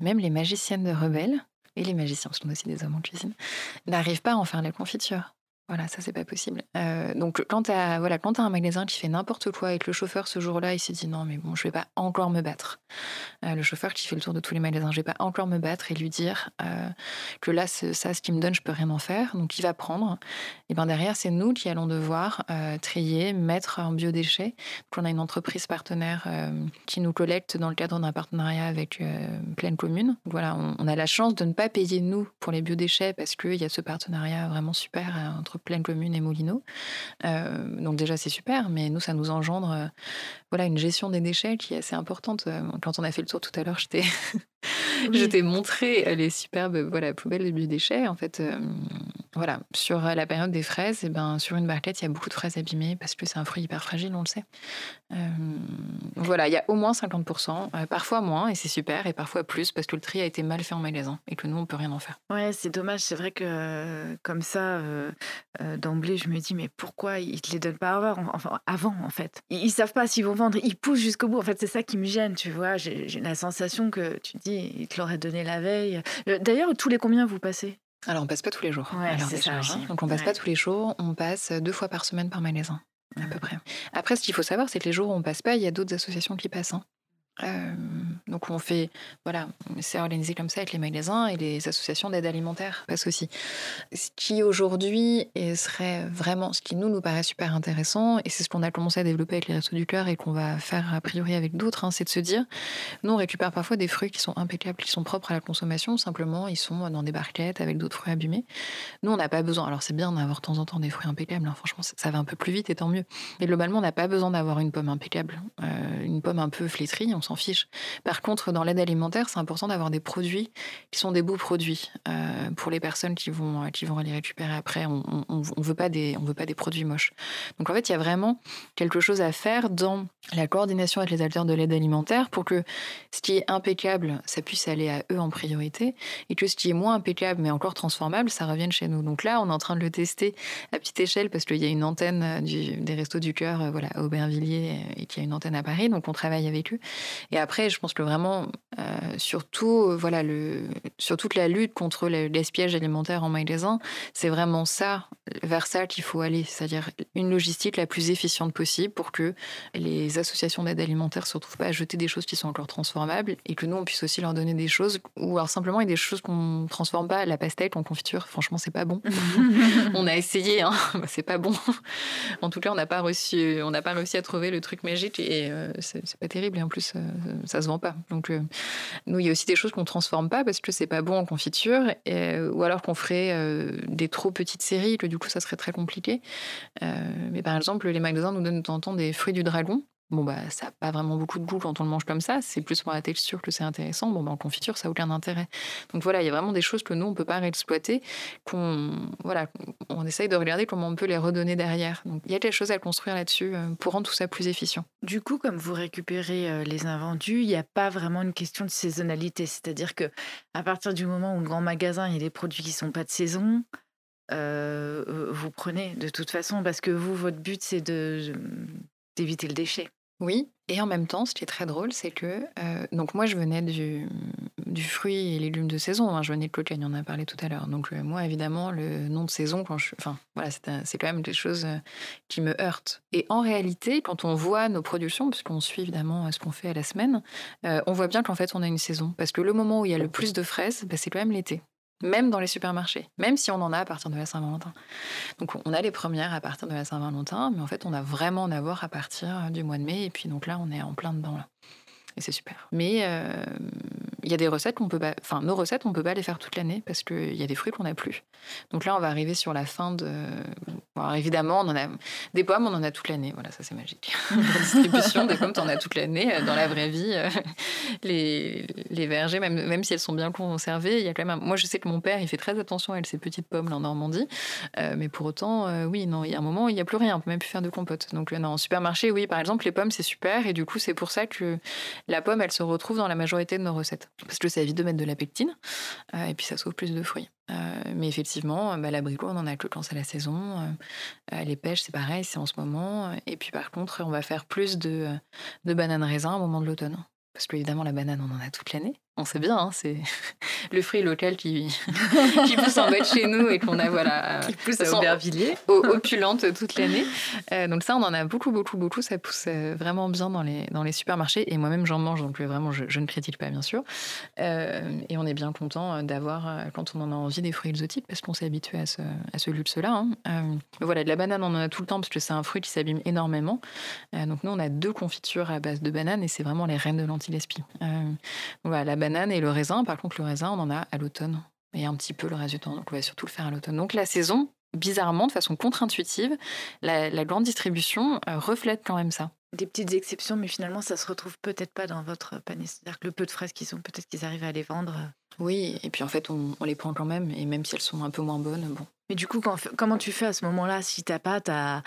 même les magiciennes de rebelles, et les magiciens, ce sont aussi des hommes en cuisine, n'arrivent pas à en faire la confiture. Voilà, ça c'est pas possible. Euh, donc quand tu as voilà, as un magasin qui fait n'importe quoi et que le chauffeur ce jour-là il s'est dit non mais bon je vais pas encore me battre. Euh, le chauffeur qui fait le tour de tous les magasins, je vais pas encore me battre et lui dire euh, que là ça ce qu'il me donne je peux rien en faire. Donc il va prendre. Et ben derrière c'est nous qui allons devoir trier, mettre en biodéchets. Donc on a une entreprise partenaire qui nous collecte dans le cadre d'un partenariat avec Pleine Commune. voilà, on, on, a la chance de ne pas payer nous pour les biodéchets parce qu'il y a ce partenariat vraiment super entre Pleine Commune et Molino. Euh, donc déjà c'est super, mais nous ça nous engendre euh, voilà une gestion des déchets qui est assez importante. Euh, quand on a fait le tour tout à l'heure, je t'ai je t'ai montré les superbes voilà poubelles de biodéchets. En fait, voilà, sur la période des fraises, et eh ben, sur une barquette, il y a beaucoup de fraises abîmées parce que c'est un fruit hyper fragile, on le sait. voilà, il y a au moins 50%, parfois moins, et c'est super, et parfois plus parce que le tri a été mal fait en magasin et que nous, on peut rien en faire. Ouais, c'est dommage. C'est vrai que comme ça, d'emblée, je me dis, mais pourquoi ils te les donnent pas avant, enfin, avant en fait? Ils ne savent pas s'ils vont vendre, ils poussent jusqu'au bout. En fait, c'est ça qui me gêne, tu vois. J'ai la sensation que tu dis, ils te l'auraient donné la veille. D'ailleurs, tous les combien vous passez? Alors, on passe pas tous les jours. Ouais, c'est ça hein. Donc, on passe pas tous les jours. On passe deux fois par semaine par magasin, à peu près. Après, ce qu'il faut savoir, c'est que les jours où on passe pas, il y a d'autres associations qui passent. Hein. Euh, donc on fait, voilà, c'est organisé comme ça avec les magasins et les associations d'aide alimentaire passe aussi. Ce qui aujourd'hui serait vraiment, ce qui nous nous paraît super intéressant, et c'est ce qu'on a commencé à développer avec les Restos du Cœur et qu'on va faire a priori avec d'autres, hein, c'est de se dire, nous on récupère parfois des fruits qui sont impeccables, qui sont propres à la consommation, simplement ils sont dans des barquettes avec d'autres fruits abîmés. Nous on n'a pas besoin, alors c'est bien d'avoir de temps en temps des fruits impeccables, hein, franchement ça va un peu plus vite et tant mieux. Mais globalement on n'a pas besoin d'avoir une pomme impeccable, euh, une pomme un peu flétrie, on fiche. Par contre, dans l'aide alimentaire, c'est important d'avoir des produits qui sont des beaux produits euh, pour les personnes qui vont, qui vont les récupérer après. On ne veut, pas des, veut pas des produits moches. Donc en fait, il y a vraiment quelque chose à faire dans la coordination avec les acteurs de l'aide alimentaire pour que ce qui est impeccable, ça puisse aller à eux en priorité et que ce qui est moins impeccable mais encore transformable, ça revienne chez nous. Donc là, on est en train de le tester à petite échelle parce qu'il y a une antenne euh, des Restos du Cœur euh, voilà, à Aubervilliers et qui a une antenne à Paris, donc on travaille avec eux. Et après, je pense que vraiment, euh, surtout, voilà, le, sur toute la lutte contre le gaspillage alimentaire en magasin, c'est vraiment ça, vers ça qu'il faut aller, c'est-à-dire une logistique la plus efficiente possible pour que les associations d'aide alimentaire ne se retrouvent pas à jeter des choses qui sont encore transformables et que nous, on puisse aussi leur donner des choses, ou alors simplement, il y a des choses qu'on ne transforme pas, la pastèque en confiture, franchement, c'est pas bon. on a essayé, hein, bah, c'est pas bon. en tout cas, on n'a pas, on pas réussi à trouver le truc magique et euh, c'est pas terrible. Et en plus, euh, ça se vend pas. Donc, euh, nous, il y a aussi des choses qu'on transforme pas parce que c'est pas bon en confiture, ou alors qu'on ferait des trop petites séries, que du coup, ça serait très compliqué. mais par exemple, les magasins nous donnent de temps en temps des fruits du dragon. Bon, bah, ça n'a pas vraiment beaucoup de goût quand on le mange comme ça. C'est plus pour la texture que c'est intéressant. Bon, bah, en confiture, ça n'a aucun intérêt. Donc voilà, il y a vraiment des choses que nous, on peut pas réexploiter, qu'on voilà, on essaye de regarder comment on peut les redonner derrière. Donc il y a des choses à construire là-dessus euh, pour rendre tout ça plus efficient. Du coup, comme vous récupérez euh, les invendus, il n'y a pas vraiment une question de saisonnalité. C'est-à-dire que à partir du moment où le grand magasin, il y a des produits qui sont pas de saison, euh, vous prenez de toute façon parce que vous, votre but, c'est de d'éviter le déchet. Oui, et en même temps, ce qui est très drôle, c'est que euh, donc moi je venais du, fruit et légumes de saison. Hein, je venais de cocagne, on en a parlé tout à l'heure. Donc euh, moi évidemment le nom de saison, quand je, enfin voilà, c'est quand même des choses euh, qui me heurtent. Et en réalité, quand on voit nos productions, puisqu'on suit évidemment ce qu'on fait à la semaine, on voit bien qu'en fait on a une saison. Parce que le moment où il y a le plus de fraises, bah, c'est quand même l'été même dans les supermarchés, même si on en a à partir de la Saint-Valentin. Donc on a les premières à partir de la Saint-Valentin, mais en fait on a vraiment en avoir à partir du mois de mai, et puis donc là on est en plein dedans. Et c'est super. Mais euh, il y a des recettes qu'on peut pas, enfin nos recettes on peut pas les faire toute l'année parce qu'il y a des fruits qu'on n'a plus. Donc là on va arriver sur la fin de, alors évidemment des pommes on en a toute l'année, voilà ça c'est magique. la distribution des pommes en as toute l'année euh, dans la vraie vie. Euh, les, vergers même même si elles sont bien conservées, il y a quand même. Moi je sais que mon père il fait très attention à ces petites pommes là en Normandie, mais pour autant oui non il y a un moment il n'y a plus rien, on peut même plus faire de compote. Donc non en supermarché oui par exemple les pommes c'est super et du coup c'est pour ça que la pomme elle se retrouve dans la majorité de nos recettes parce que ça évite de mettre de la pectine euh, et puis ça sauve plus de fruits. Euh, mais effectivement, bah, l'abricot, on en a que quand c'est la saison. Euh, les pêches, c'est pareil, c'est en ce moment. Et puis par contre, on va faire plus de, de bananes raisins au moment de l'automne. Parce que évidemment, la banane, on en a toute l'année. On sait bien, hein, c'est le fruit local qui, qui pousse en bas de chez nous et qu'on a voilà qui pousse à Aubervilliers, opulente toute l'année. Euh, donc ça, on en a beaucoup, beaucoup, beaucoup. Ça pousse euh, vraiment bien dans les dans les supermarchés et moi-même j'en mange, donc euh, vraiment je, ne critique pas bien sûr. et on est bien content d'avoir quand on en a envie des fruits exotiques parce qu'on s'est habitué à ce à ce luxe-là. Hein. voilà, de la banane, on en a tout le temps parce que c'est un fruit qui s'abîme énormément. donc nous, on a deux confitures à base de banane et c'est vraiment les reines de l'anti-gaspi. voilà, la banane et le raisin. Par contre, le raisin, on en a à l'automne et un petit peu le reste du temps. Donc, on va surtout le faire à l'automne. Donc, la saison, bizarrement, de façon contre-intuitive, la, grande distribution euh, reflète quand même ça. Des petites exceptions, mais finalement, ça se retrouve peut-être pas dans votre panier. C'est-à-dire que le peu de fraises qu'ils ont, peut-être qu'ils arrivent à les vendre. Oui, et puis en fait, on, on les prend quand même, et même si elles sont un peu moins bonnes, bon. Mais du coup, quand- comment tu fais à ce moment-là? Si t'as pas ta...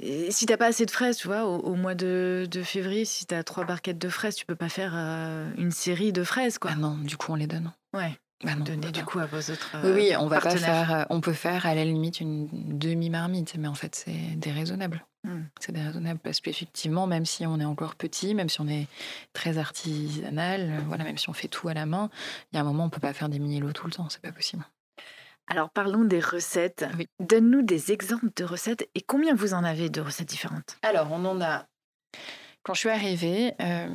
Et Si t'as pas assez de fraises, tu vois, au, au mois de, de février, si t'as trois barquettes de fraises, tu peux pas faire euh, une série de fraises, quoi. Ah non, du coup, on les donne. Ouais. Bah non, Donner on du coup à vos autres. Oui, oui, on va pas faire. euh, On peut faire à la limite une demi-marmite, mais en fait, c'est déraisonnable. Hmm. C'est déraisonnable parce qu'effectivement, même si on est encore petit, même si on est très artisanal, euh, voilà, même si on fait tout à la main, il y a un moment, on peut pas faire des mini-lots tout le temps, c'est pas possible. Alors parlons des recettes. Oui. Donne-nous des exemples de recettes et combien vous en avez de recettes différentes? Alors, on en a. Quand je suis arrivée, euh,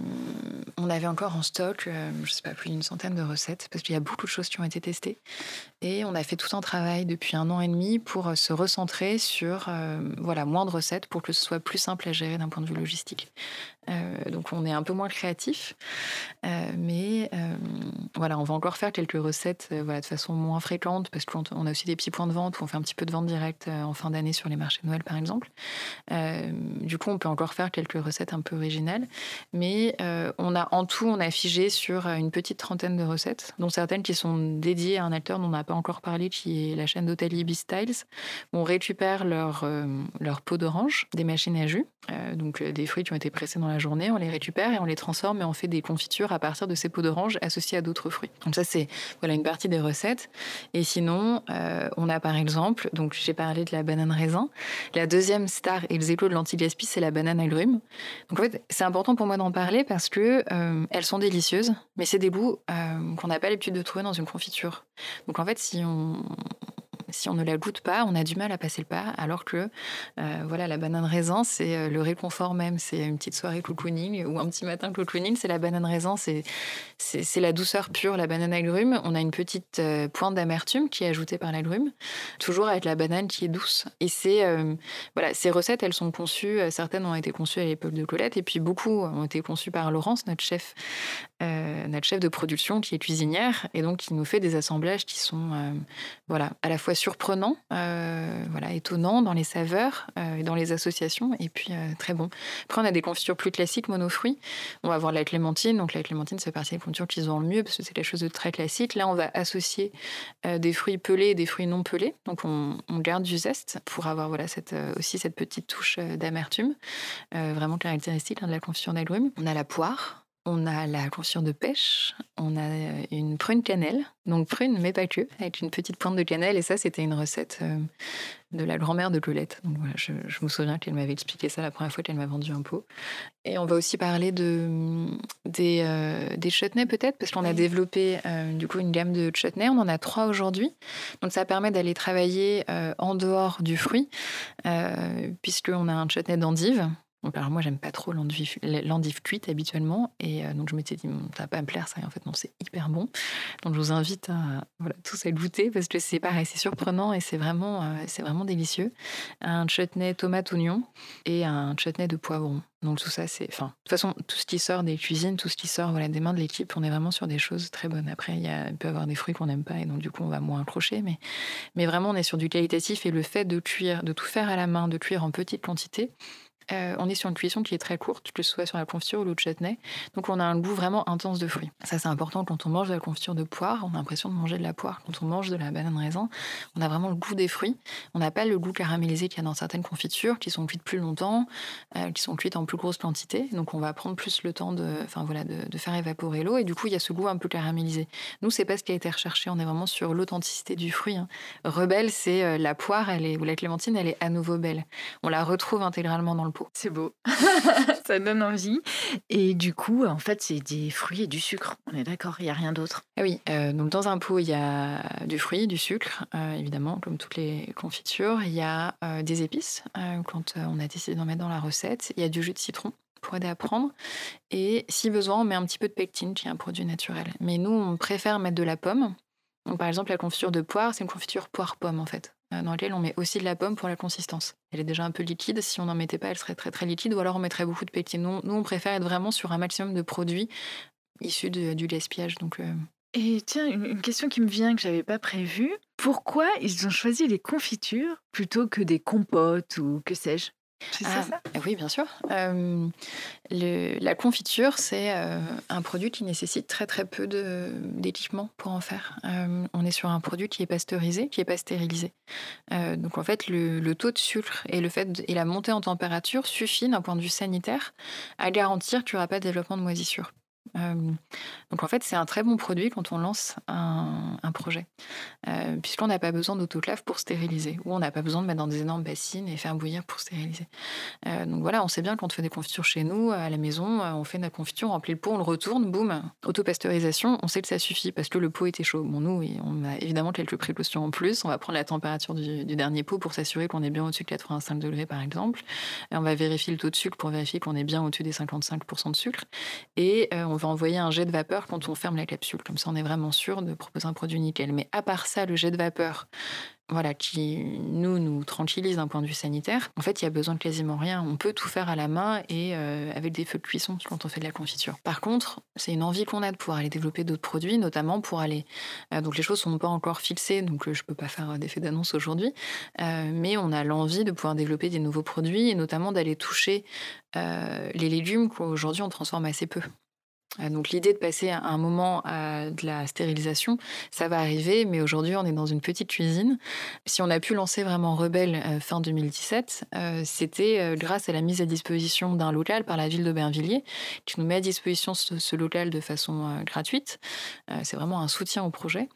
on avait encore en stock, euh, je sais pas, plus d'une centaine de recettes, parce qu'il y a beaucoup de choses qui ont été testées. Et on a fait tout un travail depuis un an et demi pour euh, se recentrer sur euh, voilà, moins de recettes pour que ce soit plus simple à gérer d'un point de vue logistique. Euh, donc on est un peu moins créatif, euh, mais euh, voilà, on va encore faire quelques recettes voilà, de façon moins fréquente, parce qu'on on a aussi des petits points de vente où on fait un petit peu de vente directe en fin d'année sur les marchés de Noël, par exemple. Du coup, on peut encore faire quelques recettes un peu originales, mais on a en tout, on a figé sur une petite trentaine de recettes, dont certaines qui sont dédiées à un acteur dont on n'a pas encore parlé, qui est la chaîne d'hôtel Ibis Styles. où On récupère leur, leur peau d'orange, des machines à jus, donc des fruits qui ont été pressés dans la journée, on les récupère et on les transforme et on fait des confitures à partir de ces peaux d'orange associées à d'autres fruits. Donc ça, c'est voilà une partie des recettes. Et sinon, euh, on a par exemple, donc j'ai parlé de la banane raisin. La deuxième star et le éclos de l'anti-gaspi, c'est la banane agrume. Donc en fait, c'est important pour moi d'en parler parce que euh, elles sont délicieuses, mais c'est des goûts euh, qu'on n'a pas l'habitude de trouver dans une confiture. Donc en fait, si on si on ne la goûte pas, on a du mal à passer le pas, alors que euh, voilà, la banane raisin, c'est euh, le réconfort même. C'est une petite soirée cocooning ou un petit matin cocooning, c'est la banane raisin, c'est la douceur pure, la banane agrume. On a une petite euh, pointe d'amertume qui est ajoutée par l'agrume, toujours avec la banane qui est douce. Et c'est voilà, ces recettes, elles sont conçues, certaines ont été conçues à l'époque de Colette, et puis beaucoup ont été conçues par Laurence, notre chef, euh, notre chef de production qui est cuisinière, et donc qui nous fait des assemblages qui sont euh, voilà, à la fois surprenants, euh, voilà, étonnants dans les saveurs euh, et dans les associations, et puis très bon. Après, on a des confitures plus classiques, monofruits. On va avoir la clémentine. Donc, la clémentine, c'est partie des confitures qu'ils ont le mieux parce que c'est quelque chose de très classique. Là, on va associer des fruits pelés et des fruits non pelés. Donc, on, garde du zeste pour avoir voilà, cette, aussi cette petite touche d'amertume, vraiment caractéristique hein, de la confiture d'agrumes. On a la poire. On a la confiture de pêche, on a euh, une prune cannelle, donc prune mais pas que, avec une petite pointe de cannelle. Et ça, c'était une recette euh, de la grand-mère de Colette. Donc voilà, je, je me souviens qu'elle m'avait expliqué ça la première fois qu'elle m'a vendu un pot. Et on va aussi parler de, des, euh, des chutneys peut-être, parce qu'on a développé euh, du coup une gamme de chutneys. On en a trois aujourd'hui. Donc ça permet d'aller travailler en dehors du fruit, puisqu'on a un chutney d'endive. Donc, alors moi, j'aime pas trop l'endive, cuite habituellement. Et euh, donc, je m'étais dit, ça va pas me plaire, ça. Et en fait, non, c'est hyper bon. Donc, je vous invite à, voilà, tous à goûter parce que c'est pareil, c'est surprenant et c'est vraiment, euh, c'est vraiment délicieux. Un chutney tomate-oignon et un chutney de poivron. Donc, tout ça, c'est. Enfin, de toute façon, tout ce qui sort des cuisines, tout ce qui sort voilà, des mains de l'équipe, on est vraiment sur des choses très bonnes. Après, il peut y avoir des fruits qu'on n'aime pas et donc, du coup, on va moins accrocher. Mais, mais vraiment, on est sur du qualitatif et le fait de cuire, de tout faire à la main, de cuire en petite quantité, euh, on est sur une cuisson qui est très courte, que ce soit sur la confiture ou le chutney. Donc on a un goût vraiment intense de fruits. Ça c'est important quand on mange de la confiture de poire, on a l'impression de manger de la poire. Quand on mange de la banane raisin, on a vraiment le goût des fruits. On n'a pas le goût caramélisé qu'il y a dans certaines confitures qui sont cuites plus longtemps, euh, qui sont cuites en plus grosse quantité. Donc on va prendre plus le temps de, voilà, de, de faire évaporer l'eau et du coup il y a ce goût un peu caramélisé. Nous c'est pas ce qui a été recherché. On est vraiment sur l'authenticité du fruit. hein. Rebelle, c'est euh, la poire, elle est ou la clémentine, elle est à nouveau belle. On la retrouve intégralement dans le pot. C'est beau. ça donne envie. Et du coup, en fait, c'est des fruits et du sucre. On est d'accord, il n'y a rien d'autre. Ah oui, euh, donc dans un pot, il y a du fruit, du sucre, euh, évidemment, comme toutes les confitures. Il y a euh, des épices, quand on a décidé d'en mettre dans la recette. Il y a du jus de citron pour aider à prendre. Et si besoin, on met un petit peu de pectine, qui est un produit naturel. Mais nous, on préfère mettre de la pomme. Donc, par exemple, la confiture de poire, c'est une confiture poire-pomme, en fait, dans laquelle on met aussi de la pomme pour la consistance. Elle est déjà un peu liquide. Si on n'en mettait pas, elle serait très, très liquide. Ou alors, on mettrait beaucoup de pectine. Nous, nous, on préfère être vraiment sur un maximum de produits issus de- du gaspillage. Donc, euh, Et tiens, une, une question qui me vient que j'avais pas prévue. Pourquoi ils ont choisi les confitures plutôt que des compotes ou que sais-je? C'est Ah, ça Oui, bien sûr. Euh, le- la confiture, c'est euh, un produit qui nécessite très très peu d'équipement pour en faire. Euh, on est sur un produit qui est pasteurisé, qui n'est pas stérilisé. Euh, donc en fait, le, le taux de sucre et, le fait de- et la montée en température suffit d'un point de vue sanitaire à garantir qu'il n'y aura pas de développement de moisissure. Donc en fait, c'est un très bon produit quand on lance un, projet, puisqu'on n'a pas besoin d'autoclave pour stériliser, ou on n'a pas besoin de mettre dans des énormes bassines et faire bouillir pour stériliser. Donc voilà, on sait bien quand on fait des confitures chez nous, à la maison, on fait notre confiture, on remplit le pot, on le retourne, boum, autopasteurisation, on sait que ça suffit parce que le pot était chaud. Bon, nous, on a évidemment quelques précautions en plus. On va prendre la température du, dernier pot pour s'assurer qu'on est bien au-dessus de 85 degrés, par exemple. Et on va vérifier le taux de sucre pour vérifier qu'on est bien au-dessus des 55% de sucre. Et on envoyer un jet de vapeur quand on ferme la capsule. Comme ça, on est vraiment sûr de proposer un produit nickel. Mais à part ça, le jet de vapeur, voilà, qui nous nous tranquillise d'un point de vue sanitaire. En fait, il y a besoin de quasiment rien. On peut tout faire à la main et euh, avec des feux de cuisson quand on fait de la confiture. Par contre, c'est une envie qu'on a de pouvoir aller développer d'autres produits, notamment pour aller. euh, donc les choses sont pas encore fixées, donc euh, je peux pas faire euh, d'effet d'annonce aujourd'hui, mais on a l'envie de pouvoir développer des nouveaux produits et notamment d'aller toucher les légumes qu'aujourd'hui on transforme assez peu. Euh, Donc l'idée de passer un moment à de la stérilisation, ça va arriver, mais aujourd'hui on est dans une petite cuisine. Si on a pu lancer vraiment Rebelle euh, fin 2017, euh, c'était euh, grâce à la mise à disposition d'un local par la ville d'Aubervilliers, qui nous met à disposition ce, local de façon euh, gratuite. Euh, C'est vraiment un soutien au projet.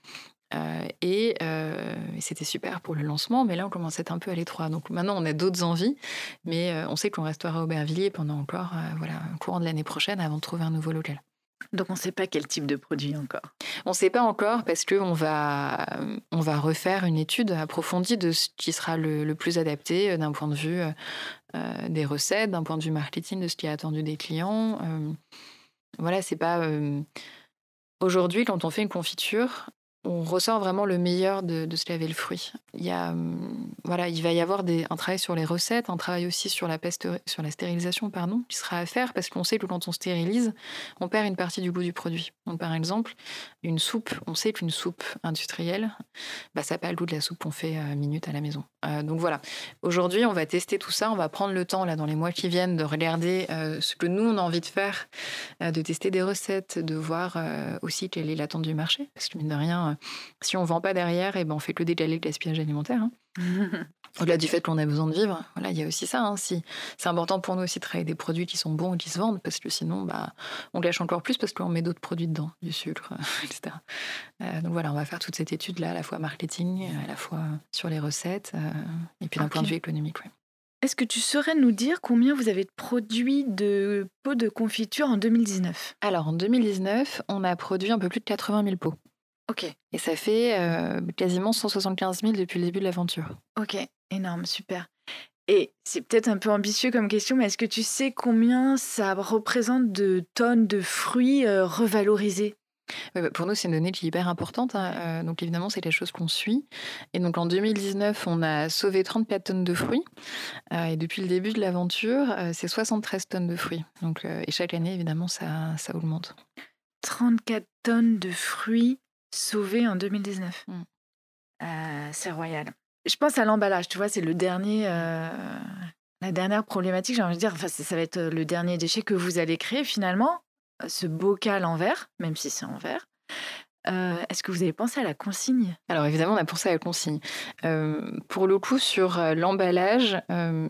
Euh, et euh, c'était super pour le lancement, mais là on être un peu à l'étroit. Donc maintenant on a d'autres envies, mais euh, on sait qu'on restera à Aubervilliers pendant encore euh, voilà, courant de l'année prochaine avant de trouver un nouveau local. Donc on ne sait pas quel type de produit encore. On ne sait pas encore parce qu'on va, on va refaire une étude approfondie de ce qui sera le, le plus adapté euh, d'un point de vue euh, euh, des recettes, d'un point de vue marketing, de ce qui est attendu des clients. Voilà, c'est pas. Aujourd'hui, quand on fait une confiture, on ressort vraiment le meilleur de, de ce qu'avait le fruit. Il, y a, hum, voilà, il va y avoir des, un travail sur les recettes, un travail aussi sur la, peste- sur la stérilisation pardon, qui sera à faire parce qu'on sait que quand on stérilise, on perd une partie du goût du produit. Donc, par exemple, une soupe, on sait qu'une soupe industrielle, bah, ça n'a pas le goût de la soupe qu'on fait euh, minute à la maison. Euh, donc voilà, aujourd'hui, on va tester tout ça, on va prendre le temps là dans les mois qui viennent de regarder euh, ce que nous on a envie de faire, euh, de tester des recettes, de voir aussi quelle est l'attente du marché, parce que mine de rien, si on vend pas derrière, et ben on fait que décaler le gaspillage alimentaire. hein. Au-delà du fait qu'on a besoin de vivre, voilà, il y a aussi ça. hein. Si, c'est important pour nous aussi de travailler des produits qui sont bons et qui se vendent, parce que sinon, bah, on gâche encore plus parce qu'on met d'autres produits dedans, du sucre, etc. Euh, donc voilà, on va faire toute cette étude-là, à la fois marketing, à la fois sur les recettes, euh, et puis d'un point de vue économique. ouais. Est-ce que tu saurais nous dire combien vous avez de produits de pots de confiture en 2019 Alors, en 2019, on a produit un peu plus de 80 000 pots. Ok, Et ça fait euh, quasiment 175 000 depuis le début de l'aventure. ok, énorme, super. Et c'est peut-être un peu ambitieux comme question, mais est-ce que tu sais combien ça représente de tonnes de fruits euh, revalorisés? Bah, pour nous, c'est une donnée qui est hyper importante. hein. Euh, donc, évidemment, c'est quelque chose qu'on suit. Et donc, en 2019, on a sauvé 34 tonnes de fruits. Et depuis le début de l'aventure, c'est 73 tonnes de fruits. Donc, et chaque année, évidemment, ça, ça augmente. 34 tonnes de fruits sauvés en 2019. Mm. Euh, c'est royal. Je pense à l'emballage, tu vois, c'est le dernier, euh, la dernière problématique, j'ai envie de dire, enfin, ça, ça va être le dernier déchet que vous allez créer finalement, ce bocal en verre, même si c'est en verre. Euh, Est-ce que vous avez pensé à la consigne? Alors évidemment, on a pensé à la consigne. Euh, pour le coup, sur euh, l'emballage,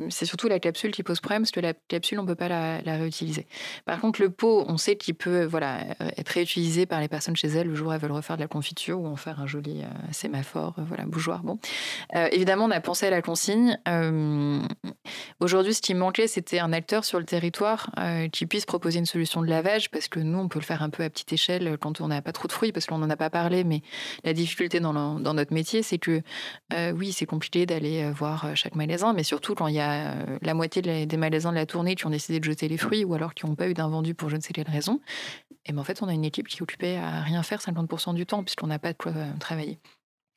c'est surtout la capsule qui pose problème, parce que la capsule, on ne peut pas la, la réutiliser. Par contre, le pot, on sait qu'il peut voilà, être réutilisé par les personnes chez elles le jour où elles veulent refaire de la confiture ou en faire un joli sémaphore, voilà, bougeoir. Bon. Évidemment, on a pensé à la consigne. Euh, Aujourd'hui, ce qui manquait, c'était un acteur sur le territoire euh, qui puisse proposer une solution de lavage, parce que nous, on peut le faire un peu à petite échelle quand on n'a pas trop de fruits, parce qu'on n'en a pas parlé, mais la difficulté dans, notre métier, c'est que euh, oui, c'est compliqué d'aller euh, voir euh, chaque magasin, mais surtout quand il y a euh, la moitié des magasins de la tournée qui ont décidé de jeter les fruits ou alors qui n'ont pas eu d'invendu pour je ne sais quelle raison. Et ben en fait, on a une équipe qui est occupée à rien faire 50% du temps puisqu'on n'a pas de quoi euh, travailler.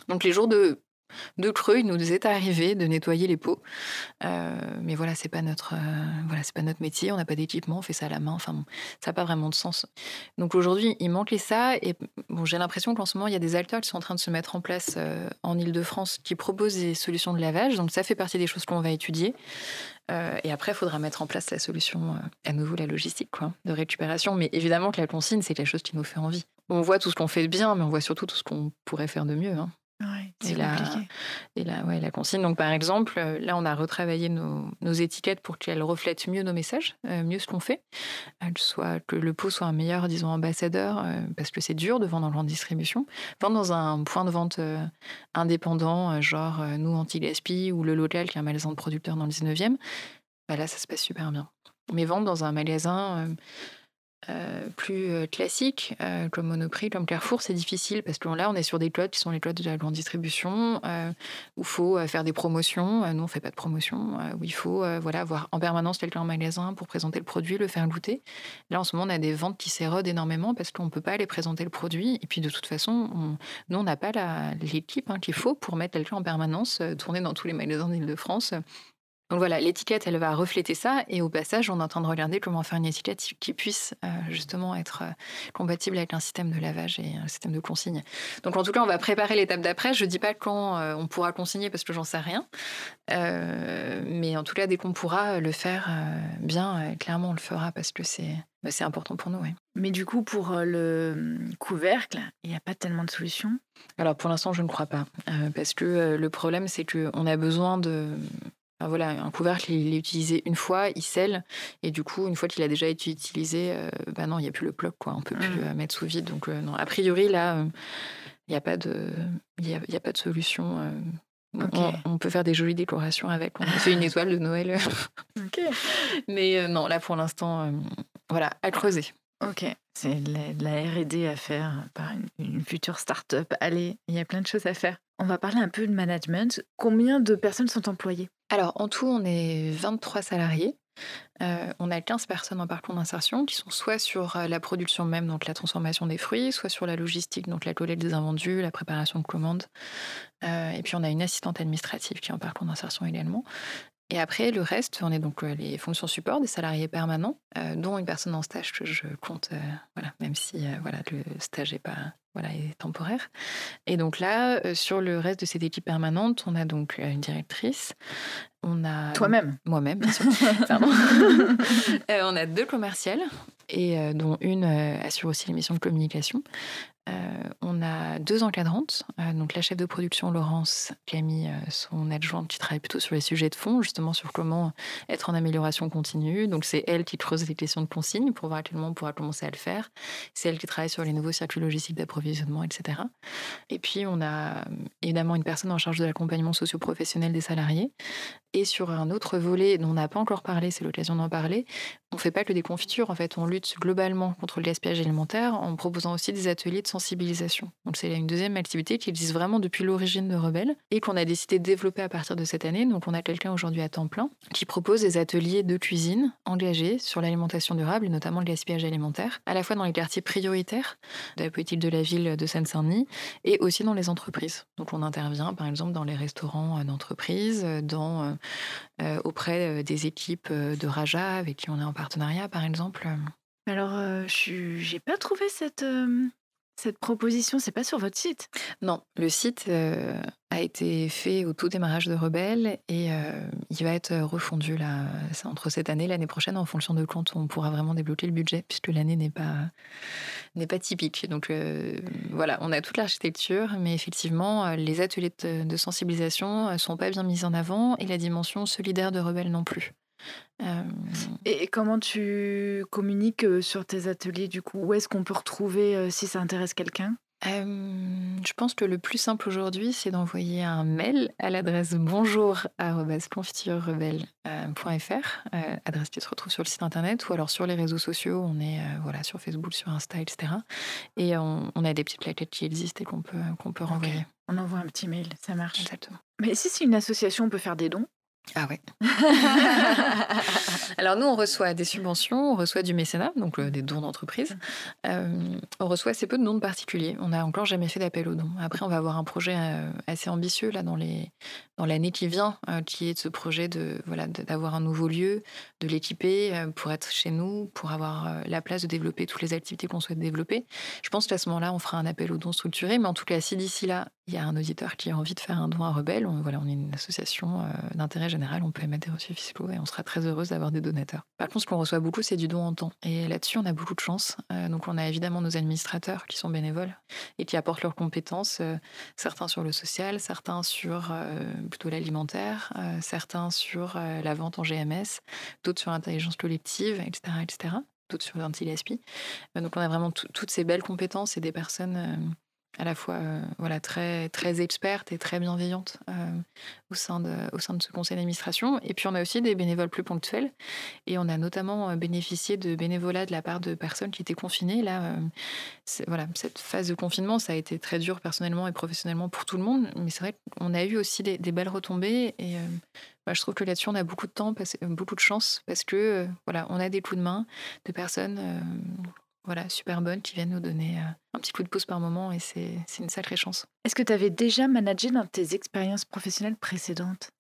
Donc les jours de de creux, il nous est arrivé de nettoyer les pots. mais voilà, c'est pas notre voilà, c'est pas notre métier. On n'a pas d'équipement, on fait ça à la main. Enfin, ça n'a pas vraiment de sens. Donc aujourd'hui, il manquait ça. Et bon, j'ai l'impression qu'en ce moment, il y a des acteurs qui sont en train de se mettre en place en Ile-de-France qui proposent des solutions de lavage. Donc ça fait partie des choses qu'on va étudier. Euh, et après, il faudra mettre en place la solution, euh, à nouveau la logistique quoi, de récupération. Mais évidemment que la consigne, c'est quelque chose qui nous fait envie. On voit tout ce qu'on fait de bien, mais on voit surtout tout ce qu'on pourrait faire de mieux. Hein. Ouais, c'est et la, et la, ouais, la consigne. Donc, par exemple, euh, là, on a retravaillé nos, nos étiquettes pour qu'elles reflètent mieux nos messages, euh, mieux ce qu'on fait. Que le pot soit un meilleur, disons, ambassadeur, euh, parce que c'est dur de vendre en grande distribution. Vendre dans un point de vente euh, indépendant, genre nous, Anti-Gaspi, ou le local, qui est un magasin de producteurs dans le 19e, bah là, ça se passe super bien. Mais vendre dans un magasin euh, plus euh, classique, euh, comme Monoprix, comme Carrefour, c'est difficile parce que là, on est sur des codes qui sont les codes de la grande distribution, où il faut faire des promotions. Nous, on fait pas de promotion, il faut voilà, avoir en permanence quelqu'un en magasin pour présenter le produit, le faire goûter. Là, en ce moment, on a des ventes qui s'érodent énormément parce qu'on ne peut pas aller présenter le produit. Et puis, de toute façon, on- nous, on n'a pas l'équipe hein, qu'il faut pour mettre quelqu'un en permanence, tourner dans tous les magasins d'Île-de-France. Donc voilà, l'étiquette, elle va refléter ça. Et au passage, on est en train de regarder comment faire une étiquette qui puisse euh, justement être euh, compatible avec un système de lavage et un système de consigne. Donc en tout cas, on va préparer l'étape d'après. Je ne dis pas quand euh, on pourra consigner parce que j'en sais rien. Mais en tout cas, dès qu'on pourra le faire bien, clairement, on le fera parce que c'est bah, important pour nous. ouais. Mais du coup, pour le hum, couvercle, il n'y a pas tellement de solutions? Alors pour l'instant, je ne crois pas. Parce que le problème, c'est qu'on a besoin de. Enfin, voilà, un couvercle, il est utilisé une fois, il scelle, et du coup, une fois qu'il a déjà été utilisé, euh, bah non, il n'y a plus le bloc, quoi. On peut plus Mm. euh, mettre sous vide. Donc, euh, non, a priori, là, euh, il n'y a, pas de- y a, y a pas de solution. euh. On, on peut faire des jolies décorations avec. On a fait une étoile de Noël. Ok. Mais non, là, pour l'instant, voilà, à creuser. Ok. C'est de la, de la R&D à faire par une, une future start-up. Allez, il y a plein de choses à faire. On va parler un peu de management. Combien de personnes sont employées? Alors, en tout, on est 23 salariés. Euh, on a 15 personnes en parcours d'insertion qui sont soit sur euh, la production même, donc la transformation des fruits, soit sur la logistique, donc la collecte des invendus, la préparation de commandes. Euh, et puis, on a une assistante administrative qui est en parcours d'insertion également. Et après, le reste, on est donc les fonctions support des salariés permanents, dont une personne en stage que je compte, voilà, même si voilà, le stage est, pas, voilà, est temporaire. Et donc là, euh, sur le reste de cette équipe permanente, on a donc euh, une directrice, on a Toi-même moi-même, bien sûr. Euh, on a deux commerciales, et dont une assure aussi les missions de communication. Euh, on a deux encadrantes, euh, donc la chef de production Laurence, mis euh, son adjointe qui travaille plutôt sur les sujets de fond, justement sur comment être en amélioration continue. Donc c'est elle qui creuse les questions de consigne pour voir à quel moment on pourra commencer à le faire. C'est elle qui travaille sur les nouveaux circuits logistiques d'approvisionnement, etc. Et puis on a évidemment une personne en charge de l'accompagnement socio-professionnel des salariés. Et sur un autre volet dont on n'a pas encore parlé, c'est l'occasion d'en parler, on ne fait pas que des confitures, en fait, on lutte globalement contre le gaspillage alimentaire en proposant aussi des ateliers de sensibilisation. Donc c'est une deuxième activité qui existe vraiment depuis l'origine de Rebelle et qu'on a décidé de développer à partir de cette année. Donc on a quelqu'un aujourd'hui à temps plein qui propose des ateliers de cuisine engagés sur l'alimentation durable et notamment le gaspillage alimentaire, à la fois dans les quartiers prioritaires de la politique de la ville de Seine-Saint-Denis et aussi dans les entreprises. Donc on intervient par exemple dans les restaurants euh, d'entreprise, euh, dans euh, auprès des équipes de Raja avec qui on est en partenariat par exemple. Alors, je j'ai pas trouvé cette, cette proposition. C'est pas sur votre site? Non, le site euh, a été fait au tout démarrage de Rebelle et euh, il va être refondu là, entre cette année et l'année prochaine en fonction de quand on pourra vraiment débloquer le budget puisque l'année n'est pas pas typique. Donc euh, voilà, on a toute l'architecture, mais effectivement, euh, les ateliers de, de sensibilisation ne sont pas bien mis en avant et la dimension solidaire de Rebelle non plus. Euh, Et comment tu communiques euh, sur tes ateliers du coup? Où est-ce qu'on peut retrouver euh, si ça intéresse quelqu'un? Euh, je pense que le plus simple aujourd'hui, c'est d'envoyer un mail à l'adresse bonjour euh, adresse qui se retrouve sur le site internet, ou alors sur les réseaux sociaux, on est euh, voilà, sur Facebook, sur Insta, etc. Et on, on a des petites plaquettes qui existent et qu'on peut, qu'on peut renvoyer. On envoie un petit mail, ça marche. Exactement. Mais si c'est une association, on peut faire des dons? Ah ouais. Alors nous, on reçoit des subventions, on reçoit du mécénat, donc euh, des dons d'entreprise. Euh, on reçoit assez peu de dons de particuliers. On n'a encore jamais fait d'appel aux dons. Après, on va avoir un projet euh, assez ambitieux là dans dans l'année qui vient, qui est ce projet de voilà d'avoir un nouveau lieu, de l'équiper pour être chez nous, pour avoir la place de développer toutes les activités qu'on souhaite développer. Je pense qu'à ce moment-là, on fera un appel aux dons structuré, mais en tout cas, si d'ici là, il y a un auditeur qui a envie de faire un don à Rebelle, on, voilà, on est une association d'intérêt général, on peut émettre des reçus fiscaux et on sera très heureuse d'avoir des donateurs. Par contre, ce qu'on reçoit beaucoup, c'est du don en temps. Et là-dessus, on a beaucoup de chance. Euh, donc, on a évidemment nos administrateurs qui sont bénévoles et qui apportent leurs compétences, euh, certains sur le social, certains sur euh, plutôt l'alimentaire, certains sur la vente en GMS, d'autres sur l'intelligence collective, etc., etc., d'autres sur l'anti-gaspi. donc, on a vraiment toutes ces belles compétences et des personnes à la fois euh, voilà, très, très experte et très bienveillante euh, au, sein de, au sein de ce conseil d'administration. Et puis on a aussi des bénévoles plus ponctuels. Et on a notamment euh, bénéficié de bénévolat de la part de personnes qui étaient confinées. Là, voilà, cette phase de confinement, ça a été très dur personnellement et professionnellement pour tout le monde. Mais c'est vrai qu'on a eu aussi des, belles retombées. Et bah, je trouve que là-dessus, on a beaucoup de temps, beaucoup de chance, parce que voilà, on a des coups de main de personnes voilà, super bonnes qui viennent nous donner euh, un petit coup de pouce par moment et c'est une sacrée chance. Est-ce que tu avais déjà managé dans tes expériences professionnelles précédentes?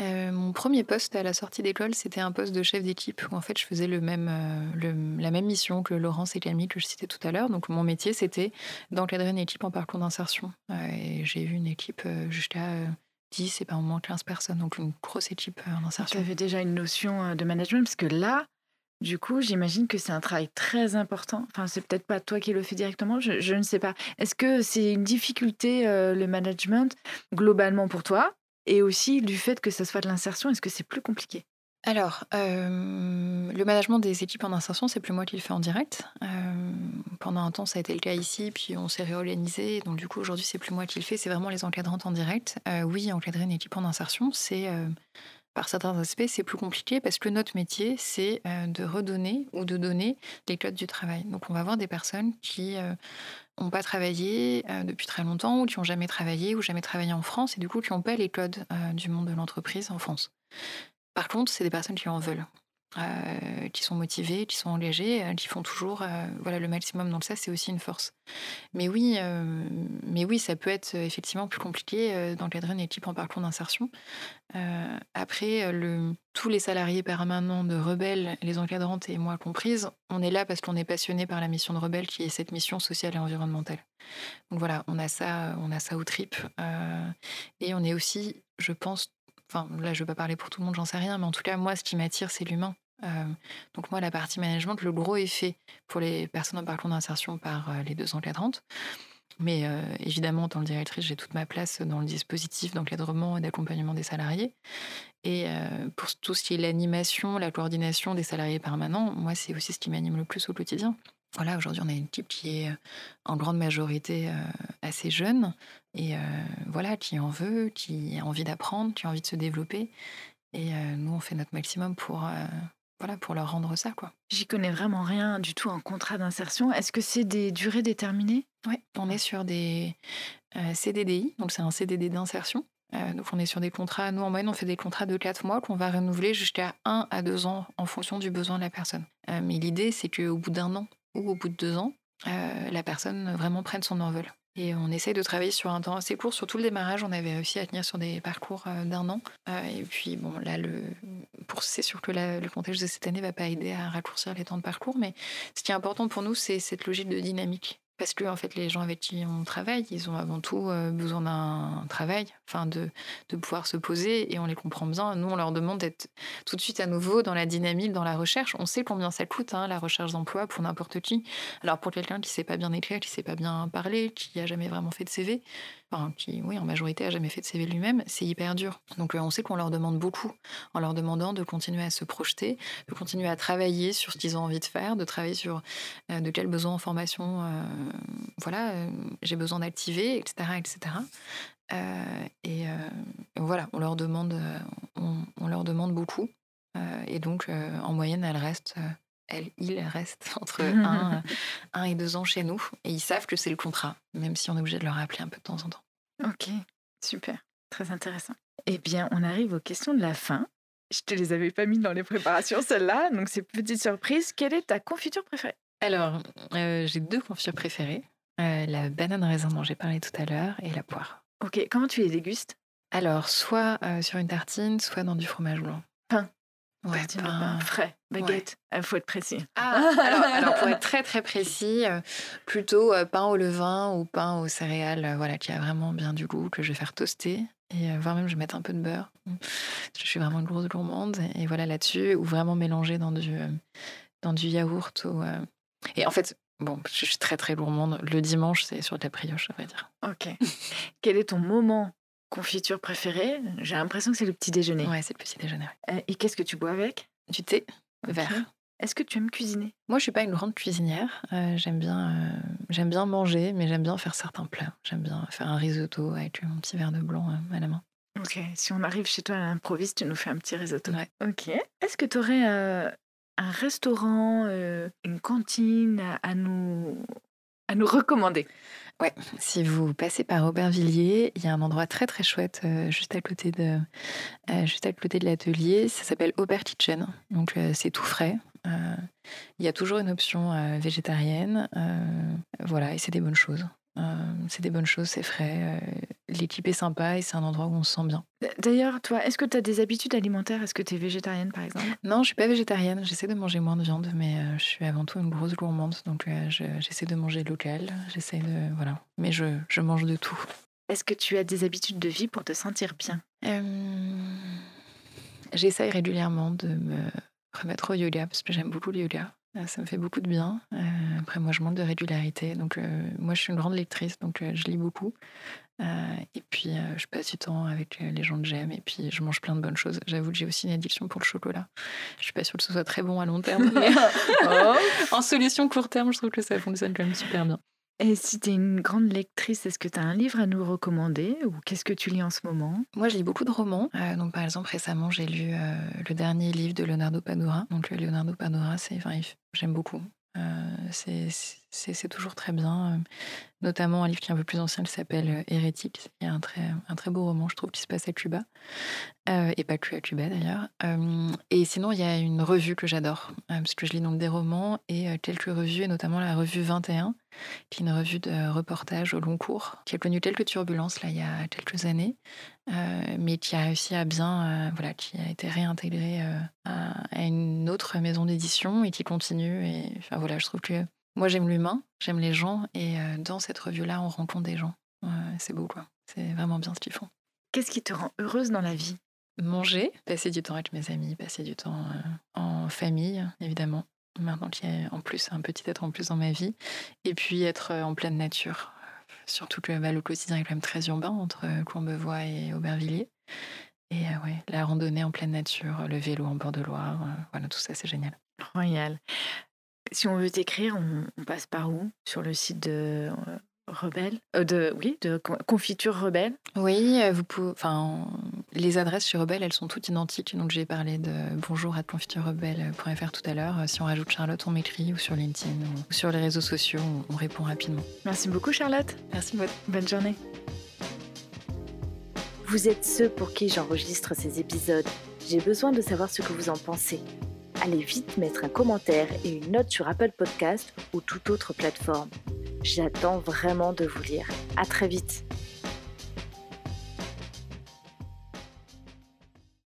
Euh, Mon premier poste à la sortie d'école, c'était un poste de chef d'équipe où en fait je faisais le même, euh, la même mission que Laurence et Camille que je citais tout à l'heure. Donc mon métier, c'était d'encadrer une équipe en parcours d'insertion. et j'ai eu une équipe jusqu'à 10 et par moment 15 personnes, donc une grosse équipe en insertion. Tu avais déjà une notion de management? Parce que là, du coup, j'imagine que c'est un travail très important. Enfin, c'est peut-être pas toi qui le fais directement, je, ne sais pas. Est-ce que c'est une difficulté, euh, le management, globalement pour toi? Et aussi du fait que ça soit de l'insertion, est-ce que c'est plus compliqué? Alors, euh, le management des équipes en insertion, c'est plus moi qui le fais en direct. Euh, pendant un temps, ça a été le cas ici, puis on s'est réorganisé. Donc, du coup, aujourd'hui, c'est plus moi qui le fais, c'est vraiment les encadrantes en direct. oui, encadrer une équipe en insertion, c'est par certains aspects, c'est plus compliqué parce que notre métier, c'est euh, de redonner ou de donner les codes du travail. Donc, on va avoir des personnes qui n'ont euh, pas travaillé euh, depuis très longtemps ou qui n'ont jamais travaillé ou jamais travaillé en France et du coup qui n'ont pas les codes du monde de l'entreprise en France. Par contre, c'est des personnes qui en veulent. Euh, qui sont motivés, qui sont engagés, euh, qui font toujours euh, voilà, le maximum. Donc ça, c'est aussi une force. Mais oui, mais oui, ça peut être effectivement plus compliqué d'encadrer une équipe en parcours d'insertion. après, tous les salariés permanents de Rebelle, les encadrantes et moi comprises, on est là parce qu'on est passionné par la mission de Rebelle, qui est cette mission sociale et environnementale. Donc voilà, on a ça, on a ça au trip. et on est aussi, je pense, Enfin, là, je ne vais pas parler pour tout le monde, j'en sais rien, mais en tout cas, moi, ce qui m'attire, c'est l'humain. Euh, donc moi, la partie management, le gros fait pour les personnes en parcours d'insertion par euh, les deux encadrantes. Mais euh, évidemment, en tant que directrice, j'ai toute ma place dans le dispositif d'encadrement et d'accompagnement des salariés. Et pour tout ce qui est l'animation, la coordination des salariés permanents, moi, c'est aussi ce qui m'anime le plus au quotidien. Voilà, aujourd'hui, on a une équipe qui est en grande majorité assez jeune et voilà, qui en veut, qui a envie d'apprendre, qui a envie de se développer. Et nous, on fait notre maximum pour, voilà, pour leur rendre ça. quoi. J'y connais vraiment rien du tout en contrat d'insertion. Est-ce que c'est des durées déterminées? Oui, on est sur des CDDI, donc c'est un CDD d'insertion. donc on est sur des contrats, nous en moyenne on fait des contrats de 4 mois qu'on va renouveler jusqu'à 1 à 2 ans en fonction du besoin de la personne. mais l'idée c'est qu'au bout d'un an, ou au bout de deux ans, euh, la personne vraiment prenne son envol. Et on essaye de travailler sur un temps assez court. Sur tout le démarrage, on avait réussi à tenir sur des parcours euh, d'un an. Euh, et puis, bon, là, le, pour, c'est sûr que le contexte de cette année ne va pas aider à raccourcir les temps de parcours. Mais ce qui est important pour nous, c'est cette logique de dynamique parce que en fait les gens avec qui on travaille, ils ont avant tout euh, besoin d'un travail, enfin de, de pouvoir se poser et on les comprend bien. Nous, on leur demande d'être tout de suite à nouveau dans la dynamique, dans la recherche. On sait combien ça coûte hein, la recherche d'emploi pour n'importe qui. Alors pour quelqu'un qui sait pas bien écrire, qui sait pas bien parler, qui a jamais vraiment fait de CV, qui, oui, en majorité, a jamais fait de CV lui-même, c'est hyper dur. Donc, euh, on sait qu'on leur demande beaucoup en leur demandant de continuer à se projeter, de continuer à travailler sur ce qu'ils ont envie de faire, de travailler sur euh, de quels besoins en formation, euh, voilà, j'ai besoin d'activer, etc., etc. et voilà, on leur demande, on, leur demande beaucoup. et donc, en moyenne, elles restent elle, il reste entre un, un, et deux ans chez nous. Et ils savent que c'est le contrat, même si on est obligé de leur rappeler un peu de temps en temps. Ok, super, très intéressant. Eh bien, on arrive aux questions de la fin. Je te les avais pas mis dans les préparations, celles-là. Donc, c'est petite surprise. Quelle est ta confiture préférée? Alors, euh, j'ai deux confitures préférées. Euh, la banane raisin dont j'ai parlé tout à l'heure et la poire. Ok, comment tu les dégustes? Alors, soit euh, sur une tartine, soit dans du fromage blanc. Pain. Ouais, pain, frais, baguette. Il faut être précis. Ah, alors, alors, pour être très très précis, euh, plutôt euh, pain au levain ou pain aux céréales, euh, voilà, qui a vraiment bien du goût, que je vais faire toaster. Et voire même, je vais mettre un peu de beurre. Mm. Je suis vraiment une grosse gourmande. Et voilà, là-dessus, ou vraiment mélanger dans du, dans du yaourt. Ou, Et en fait, bon, je suis très très gourmande. Le dimanche, c'est sur de la brioche, à vrai dire. Ok. Quel est ton moment confiture préféré J'ai l'impression que c'est le petit déjeuner. Ouais, c'est le petit déjeuner. ouais. Euh, et qu'est-ce que tu bois avec? Du thé Ok. vert. Est-ce que tu aimes cuisiner? Moi, je suis pas une grande cuisinière. Euh, j'aime bien, euh, j'aime bien manger, mais j'aime bien faire certains plats. J'aime bien faire un risotto avec mon petit verre de blanc à la main. Ok. Si on arrive chez toi à l'improviste, tu nous fais un petit risotto. Ouais. Ok. Est-ce que tu aurais un restaurant, une cantine à nous, à nous recommander? Ouais, si vous passez par Aubervilliers, il y a un endroit très très chouette euh, juste à côté de euh, juste à côté de l'atelier. Ça s'appelle Aubert Kitchen. Donc euh, c'est tout frais. Il y a toujours une option végétarienne. Voilà, et c'est des bonnes choses. Euh, c'est des bonnes choses, c'est frais. euh, L'équipe est sympa et c'est un endroit où on se sent bien. D'ailleurs, toi, est-ce que tu as des habitudes alimentaires? Est-ce que tu es végétarienne, par exemple? Non, je suis pas végétarienne. J'essaie de manger moins de viande, mais euh, je suis avant tout une grosse gourmande. Donc je- j'essaie de manger local. J'essaie de voilà. Mais je, je mange de tout. Est-ce que tu as des habitudes de vie pour te sentir bien? J'essaye régulièrement de me remettre au yoga parce que j'aime beaucoup le yoga. Euh, Ça me fait beaucoup de bien. Euh, après, moi, je manque de régularité. Donc, euh, moi, je suis une grande lectrice, donc euh, je lis beaucoup. Et puis, je passe du temps avec les gens que j'aime. Et puis, je mange plein de bonnes choses. J'avoue que j'ai aussi une addiction pour le chocolat. Je suis pas sûre que ce soit très bon à long terme, mais Oh. en solution court terme, je trouve que ça fonctionne quand même super bien. Et si tu es une grande lectrice, est-ce que tu as un livre à nous recommander ou qu'est-ce que tu lis en ce moment? Moi, je lis beaucoup de romans. Euh, donc, par exemple, récemment, j'ai lu euh, le dernier livre de Leonardo Padura. Donc, Leonardo Padura, c'est, enfin, j'aime beaucoup. Euh, c'est, toujours très bien. notamment un livre qui est un peu plus ancien qui s'appelle euh, Hérétique. Il y a un très, un très beau roman, je trouve, qui se passe à Cuba. Euh, et pas que à Cuba d'ailleurs. Euh, et sinon, il y a une revue que j'adore, euh, parce que je lis donc des romans et quelques revues, et notamment la revue 21, qui est une revue de reportage au long cours, qui a connu quelques turbulences là, il y a quelques années, mais qui a réussi à bien, voilà, qui a été réintégrée à, à une autre maison d'édition et qui continue. Et enfin voilà, je trouve que moi j'aime l'humain, j'aime les gens, et euh, dans cette revue-là, on rencontre des gens. C'est beau, quoi. C'est vraiment bien ce qu'ils font. Qu'est-ce qui te rend heureuse dans la vie? Manger, passer du temps avec mes amis, passer du temps euh, en famille, évidemment. Maintenant qu'il y a en plus un petit être en plus dans ma vie. Et puis être euh, en pleine nature. Surtout que bah, le quotidien est quand même très urbain entre Courbevoie et Aubervilliers. Et euh, ouais, la randonnée en pleine nature, le vélo en bord de Loire, euh, voilà, tout ça c'est génial. Royal. Si on veut t'écrire, on, on passe par où? Sur le site de euh, Rebelle? Euh, de, Oui, de Con- Confiture Rebelle? Oui, euh, vous pouvez. Enfin, les adresses sur Rebelle, elles sont toutes identiques. Donc j'ai parlé de bonjour à confiturerebelle.fr tout à l'heure. Si on rajoute Charlotte, on m'écrit ou sur LinkedIn ou sur les réseaux sociaux, on, on répond rapidement. Merci beaucoup, Charlotte. Merci. Bonne journée. Vous êtes ceux pour qui j'enregistre ces épisodes. J'ai besoin de savoir ce que vous en pensez. Allez vite mettre un commentaire et une note sur Apple Podcast ou toute autre plateforme. J'attends vraiment de vous lire. À très vite.